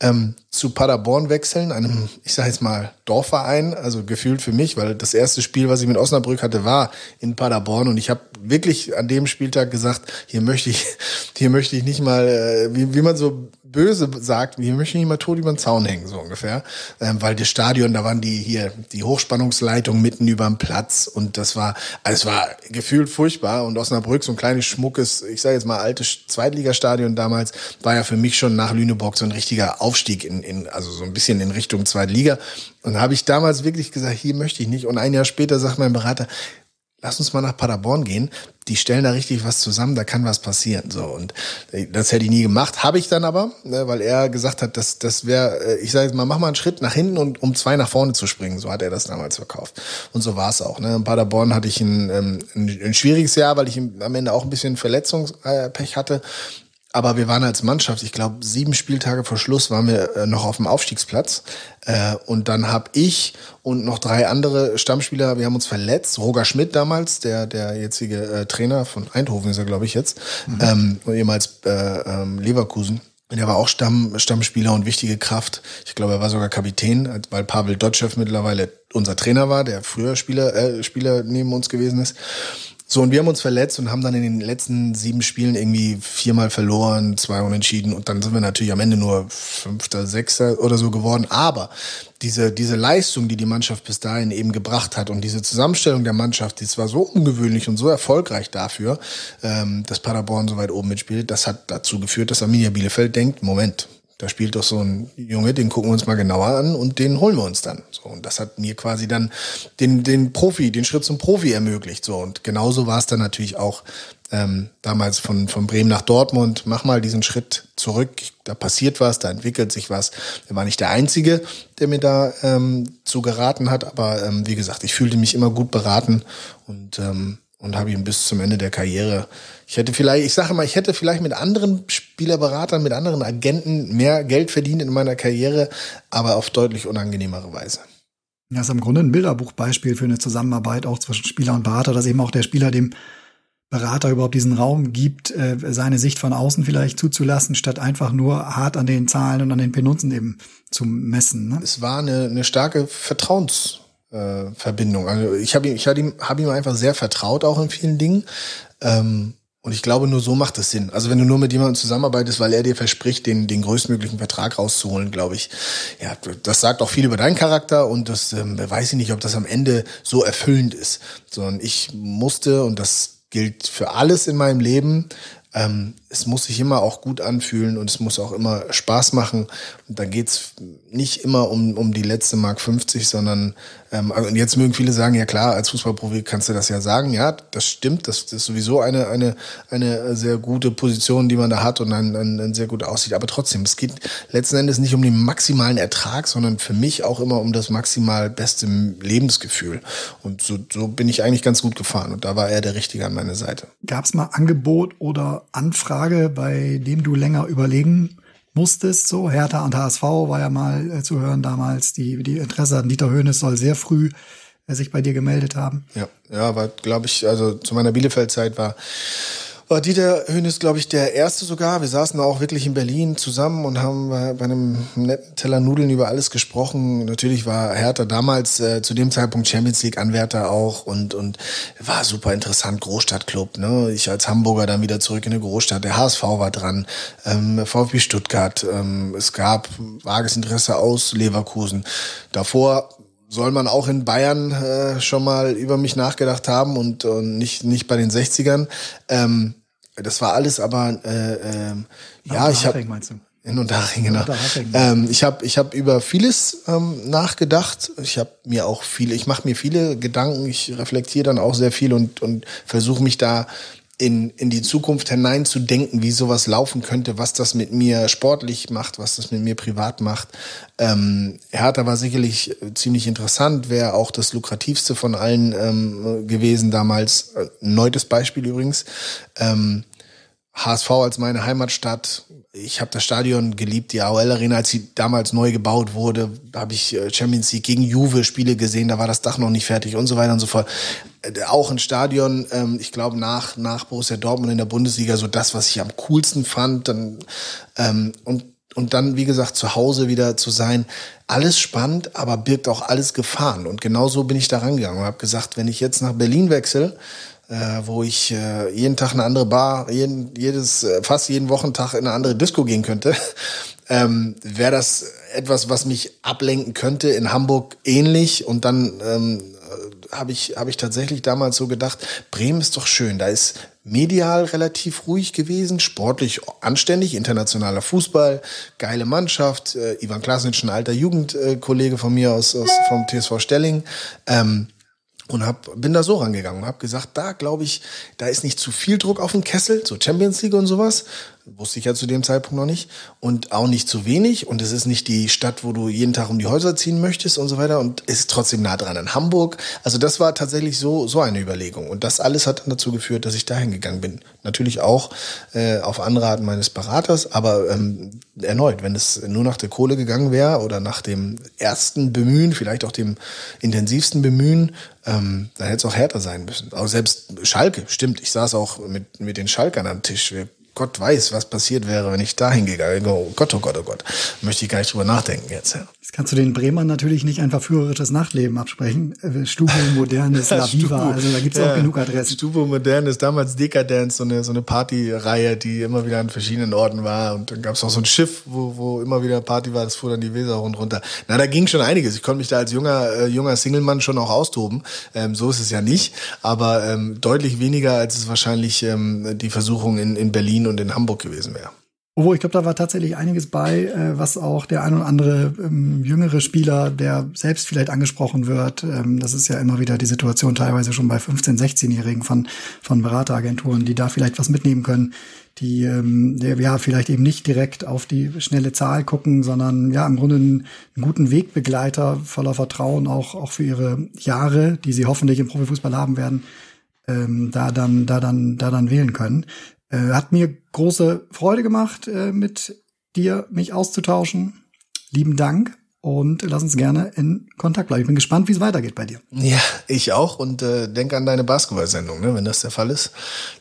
ähm, zu Paderborn wechseln, einem, ich sage jetzt mal, Dorfverein, also gefühlt für mich, weil das erste Spiel, was ich mit Osnabrück hatte, war in Paderborn und ich habe wirklich an dem Spieltag gesagt, hier möchte ich, hier möchte ich nicht mal, äh, wie, wie man so böse sagt, wir möchten nicht mal tot über den Zaun hängen, so ungefähr. Ähm, weil das Stadion, da waren die hier, die Hochspannungsleitung mitten über dem Platz und das war, also es war gefühlt furchtbar und Osnabrück, so ein kleines schmuckes, ich sage jetzt mal altes Zweitligastadion damals, war ja für mich schon nach Lüneburg so ein richtiger Aufstieg in, in, in, also so ein bisschen in Richtung zweite Liga. Und da habe ich damals wirklich gesagt, hier möchte ich nicht. Und ein Jahr später sagt mein Berater, lass uns mal nach Paderborn gehen. Die stellen da richtig was zusammen, da kann was passieren. So und das hätte ich nie gemacht, habe ich dann aber, ne, weil er gesagt hat, dass das wäre, ich sage jetzt mal, mach mal einen Schritt nach hinten und um zwei nach vorne zu springen. So hat er das damals verkauft und so war es auch. Ne. In Paderborn hatte ich ein, ähm, ein, ein schwieriges Jahr, weil ich am Ende auch ein bisschen Verletzungspech hatte aber wir waren als Mannschaft, ich glaube, sieben Spieltage vor Schluss waren wir äh, noch auf dem Aufstiegsplatz. Äh, und dann habe ich und noch drei andere Stammspieler, wir haben uns verletzt. Roger Schmidt damals, der, der jetzige äh, Trainer von Eindhoven ist er, glaube ich, jetzt, mhm. ähm, ehemals äh, ähm, Leverkusen. Der war auch Stamm, Stammspieler und wichtige Kraft. Ich glaube, er war sogar Kapitän, weil Pavel Dotschew mittlerweile unser Trainer war, der früher Spieler, äh, Spieler neben uns gewesen ist. So, und wir haben uns verletzt und haben dann in den letzten sieben Spielen irgendwie viermal verloren, zwei unentschieden und dann sind wir natürlich am Ende nur Fünfter, Sechster oder so geworden. Aber diese, diese Leistung, die die Mannschaft bis dahin eben gebracht hat und diese Zusammenstellung der Mannschaft, die war so ungewöhnlich und so erfolgreich dafür, ähm, dass Paderborn so weit oben mitspielt, das hat dazu geführt, dass Arminia Bielefeld denkt, Moment, da spielt doch so ein Junge, den gucken wir uns mal genauer an und den holen wir uns dann. So, und das hat mir quasi dann den, den Profi, den Schritt zum Profi ermöglicht. So, und genauso war es dann natürlich auch ähm, damals von, von Bremen nach Dortmund. Mach mal diesen Schritt zurück, da passiert was, da entwickelt sich was. Er war nicht der Einzige, der mir da ähm, zu geraten hat, aber ähm, wie gesagt, ich fühlte mich immer gut beraten und ähm, und habe ihn bis zum Ende der Karriere. Ich hätte vielleicht, ich sage mal, ich hätte vielleicht mit anderen Spielerberatern, mit anderen Agenten mehr Geld verdient in meiner Karriere, aber auf deutlich unangenehmere Weise. Das ist im Grunde ein Bilderbuchbeispiel für eine Zusammenarbeit auch zwischen Spieler und Berater, dass eben auch der Spieler dem Berater überhaupt diesen Raum gibt, äh, seine Sicht von außen vielleicht zuzulassen, statt einfach nur hart an den Zahlen und an den Penutzen eben zu messen. Ne? Es war eine, eine starke Vertrauens äh, Verbindung. Also ich habe ihm, ich hab ihm, hab ihm einfach sehr vertraut, auch in vielen Dingen. Ähm, und ich glaube, nur so macht es Sinn. Also wenn du nur mit jemandem zusammenarbeitest, weil er dir verspricht, den, den größtmöglichen Vertrag rauszuholen, glaube ich, ja, das sagt auch viel über deinen Charakter und das ähm, weiß ich nicht, ob das am Ende so erfüllend ist. Sondern ich musste, und das gilt für alles in meinem Leben, ähm, es muss sich immer auch gut anfühlen und es muss auch immer Spaß machen. Und da geht's nicht immer um, um die letzte Mark 50, sondern ähm, also, und jetzt mögen viele sagen, ja klar, als Fußballprofi kannst du das ja sagen. Ja, das stimmt. Das, das ist sowieso eine, eine, eine sehr gute Position, die man da hat und ein, ein, ein sehr gut aussieht. Aber trotzdem, es geht letzten Endes nicht um den maximalen Ertrag, sondern für mich auch immer um das maximal beste Lebensgefühl. Und so, so bin ich eigentlich ganz gut gefahren. Und da war er der Richtige an meiner Seite. Gab es mal Angebot oder Anfrage, bei dem du länger überlegen musstest. So, Hertha und HSV war ja mal äh, zu hören damals. Die, die Interesse an Dieter Höhnes soll sehr früh äh, sich bei dir gemeldet haben. Ja, ja, war, glaube ich, also zu meiner Bielefeld-Zeit war war Dieter Höhnes, glaube ich, der erste sogar. Wir saßen auch wirklich in Berlin zusammen und haben bei, einem netten Teller Nudeln über alles gesprochen. Natürlich war Hertha damals äh, zu dem Zeitpunkt Champions League Anwärter auch und und war super interessant Großstadtclub. Ne? Ich als Hamburger dann wieder zurück in die Großstadt. Der HSV war dran, ähm, VfB Stuttgart. Ähm, es gab vages Interesse aus Leverkusen. Davor soll man auch in Bayern äh, schon mal über mich nachgedacht haben und, und nicht nicht bei den 60ern. Ähm, das war alles aber äh, äh, ja, ich habe in Unterhaching, genau. Ähm, ich habe ich hab über vieles ähm, nachgedacht. Ich habe mir auch viele, ich mache mir viele Gedanken. Ich reflektiere dann auch sehr viel und und versuche mich da in, in die Zukunft hineinzudenken, wie sowas laufen könnte, was das mit mir sportlich macht, was das mit mir privat macht. Ähm, Hertha war sicherlich ziemlich interessant, wäre auch das lukrativste von allen ähm, gewesen damals. Ein neues Beispiel übrigens. Ähm, HSV als meine Heimatstadt. Ich habe das Stadion geliebt, die AOL Arena, als sie damals neu gebaut wurde, habe ich äh, Champions League gegen Juve Spiele gesehen, da war das Dach noch nicht fertig und so weiter und so fort. Äh, auch ein Stadion, ähm, ich glaube nach nach Borussia Dortmund in der Bundesliga so das, was ich am coolsten fand. Dann, ähm, und und dann, wie gesagt, zu Hause wieder zu sein, alles spannend, aber birgt auch alles Gefahren. Und genau so bin ich da rangegangen und habe gesagt, wenn ich jetzt nach Berlin wechsle, äh, wo ich äh, jeden Tag eine andere Bar, jeden, jedes, äh, fast jeden Wochentag in eine andere Disco gehen könnte, ähm, wäre das etwas, was mich ablenken könnte. In Hamburg ähnlich. Und dann ähm, habe ich, hab ich tatsächlich damals so gedacht, Bremen ist doch schön. Da ist medial relativ ruhig gewesen, sportlich anständig, internationaler Fußball, geile Mannschaft. Äh, Ivan Klasnitsch, ein alter Jugendkollege von mir aus, aus vom TSV Stelling. Ähm, und hab, bin da so rangegangen und habe gesagt, da glaube ich, da ist nicht zu viel Druck auf dem Kessel, so Champions League und sowas, Wusste ich ja zu dem Zeitpunkt noch nicht. Und auch nicht zu wenig. Und es ist nicht die Stadt, wo du jeden Tag um die Häuser ziehen möchtest und so weiter. Und es ist trotzdem nah dran an Hamburg. Also das war tatsächlich so, so eine Überlegung. Und das alles hat dann dazu geführt, dass ich dahin gegangen bin. Natürlich auch äh, auf Anraten meines Beraters. Aber ähm, erneut, wenn es nur nach der Kohle gegangen wäre oder nach dem ersten Bemühen, vielleicht auch dem intensivsten Bemühen, ähm, dann hätte es auch härter sein müssen. Auch selbst Schalke, stimmt. Ich saß auch mit, mit den Schalkern am Tisch. Wir Gott weiß, was passiert wäre, wenn ich da hingegangen wäre. Oh Gott, oh Gott, oh Gott. Möchte ich gar nicht drüber nachdenken jetzt. Ja. Jetzt kannst du den Bremern natürlich nicht ein verführerisches Nachtleben absprechen. Äh, Stubo, modernes, La Viva, also da gibt's ja, auch genug Adressen. Stubo, modernes, damals Dekadenz, so eine, so eine Partyreihe, die immer wieder an verschiedenen Orten war. Und dann gab's auch so ein Schiff, wo, wo immer wieder Party war, das fuhr dann die Weser runter. Na, da ging schon einiges. Ich konnte mich da als junger, äh, junger Singlemann schon auch austoben. Ähm, so ist es ja nicht. Aber ähm, deutlich weniger, als es wahrscheinlich ähm, die Versuchung in, in Berlin und in Hamburg gewesen wäre. Obwohl, ich glaube, da war tatsächlich einiges bei, äh, was auch der ein oder andere ähm, jüngere Spieler, der selbst vielleicht angesprochen wird, ähm, das ist ja immer wieder die Situation teilweise schon bei 15-, 16-Jährigen von, von Berateragenturen, die da vielleicht was mitnehmen können, die ähm, ja vielleicht eben nicht direkt auf die schnelle Zahl gucken, sondern ja im Grunde einen, einen guten Wegbegleiter voller Vertrauen auch, auch für ihre Jahre, die sie hoffentlich im Profifußball haben werden, ähm, da dann, da dann, da dann wählen können. Äh, hat mir große Freude gemacht, äh, mit dir mich auszutauschen. Lieben Dank und lass uns gerne in Kontakt bleiben. Ich bin gespannt, wie es weitergeht bei dir. Ja, ich auch und äh, denke an deine Basketball-Sendung. Ne? Wenn das der Fall ist,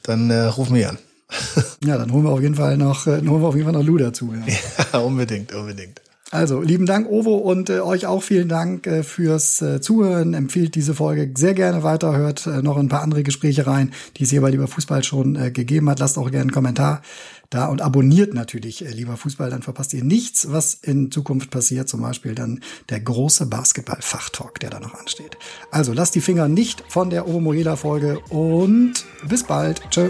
dann äh, ruf mich an. ja, dann holen wir auf jeden Fall noch, äh, holen wir auf jeden Fall noch Lou dazu. Ja, ja unbedingt, unbedingt. Also, lieben Dank, Ovo, und äh, euch auch vielen Dank äh, fürs äh, Zuhören. Empfiehlt diese Folge sehr gerne weiter, hört äh, noch ein paar andere Gespräche rein, die es hier bei Lieber Fußball schon äh, gegeben hat. Lasst auch gerne einen Kommentar da und abonniert natürlich äh, Lieber Fußball, dann verpasst ihr nichts, was in Zukunft passiert. Zum Beispiel dann der große Basketball-Fachtalk, der da noch ansteht. Also, lasst die Finger nicht von der Ovo Morela-Folge und bis bald. Tschö.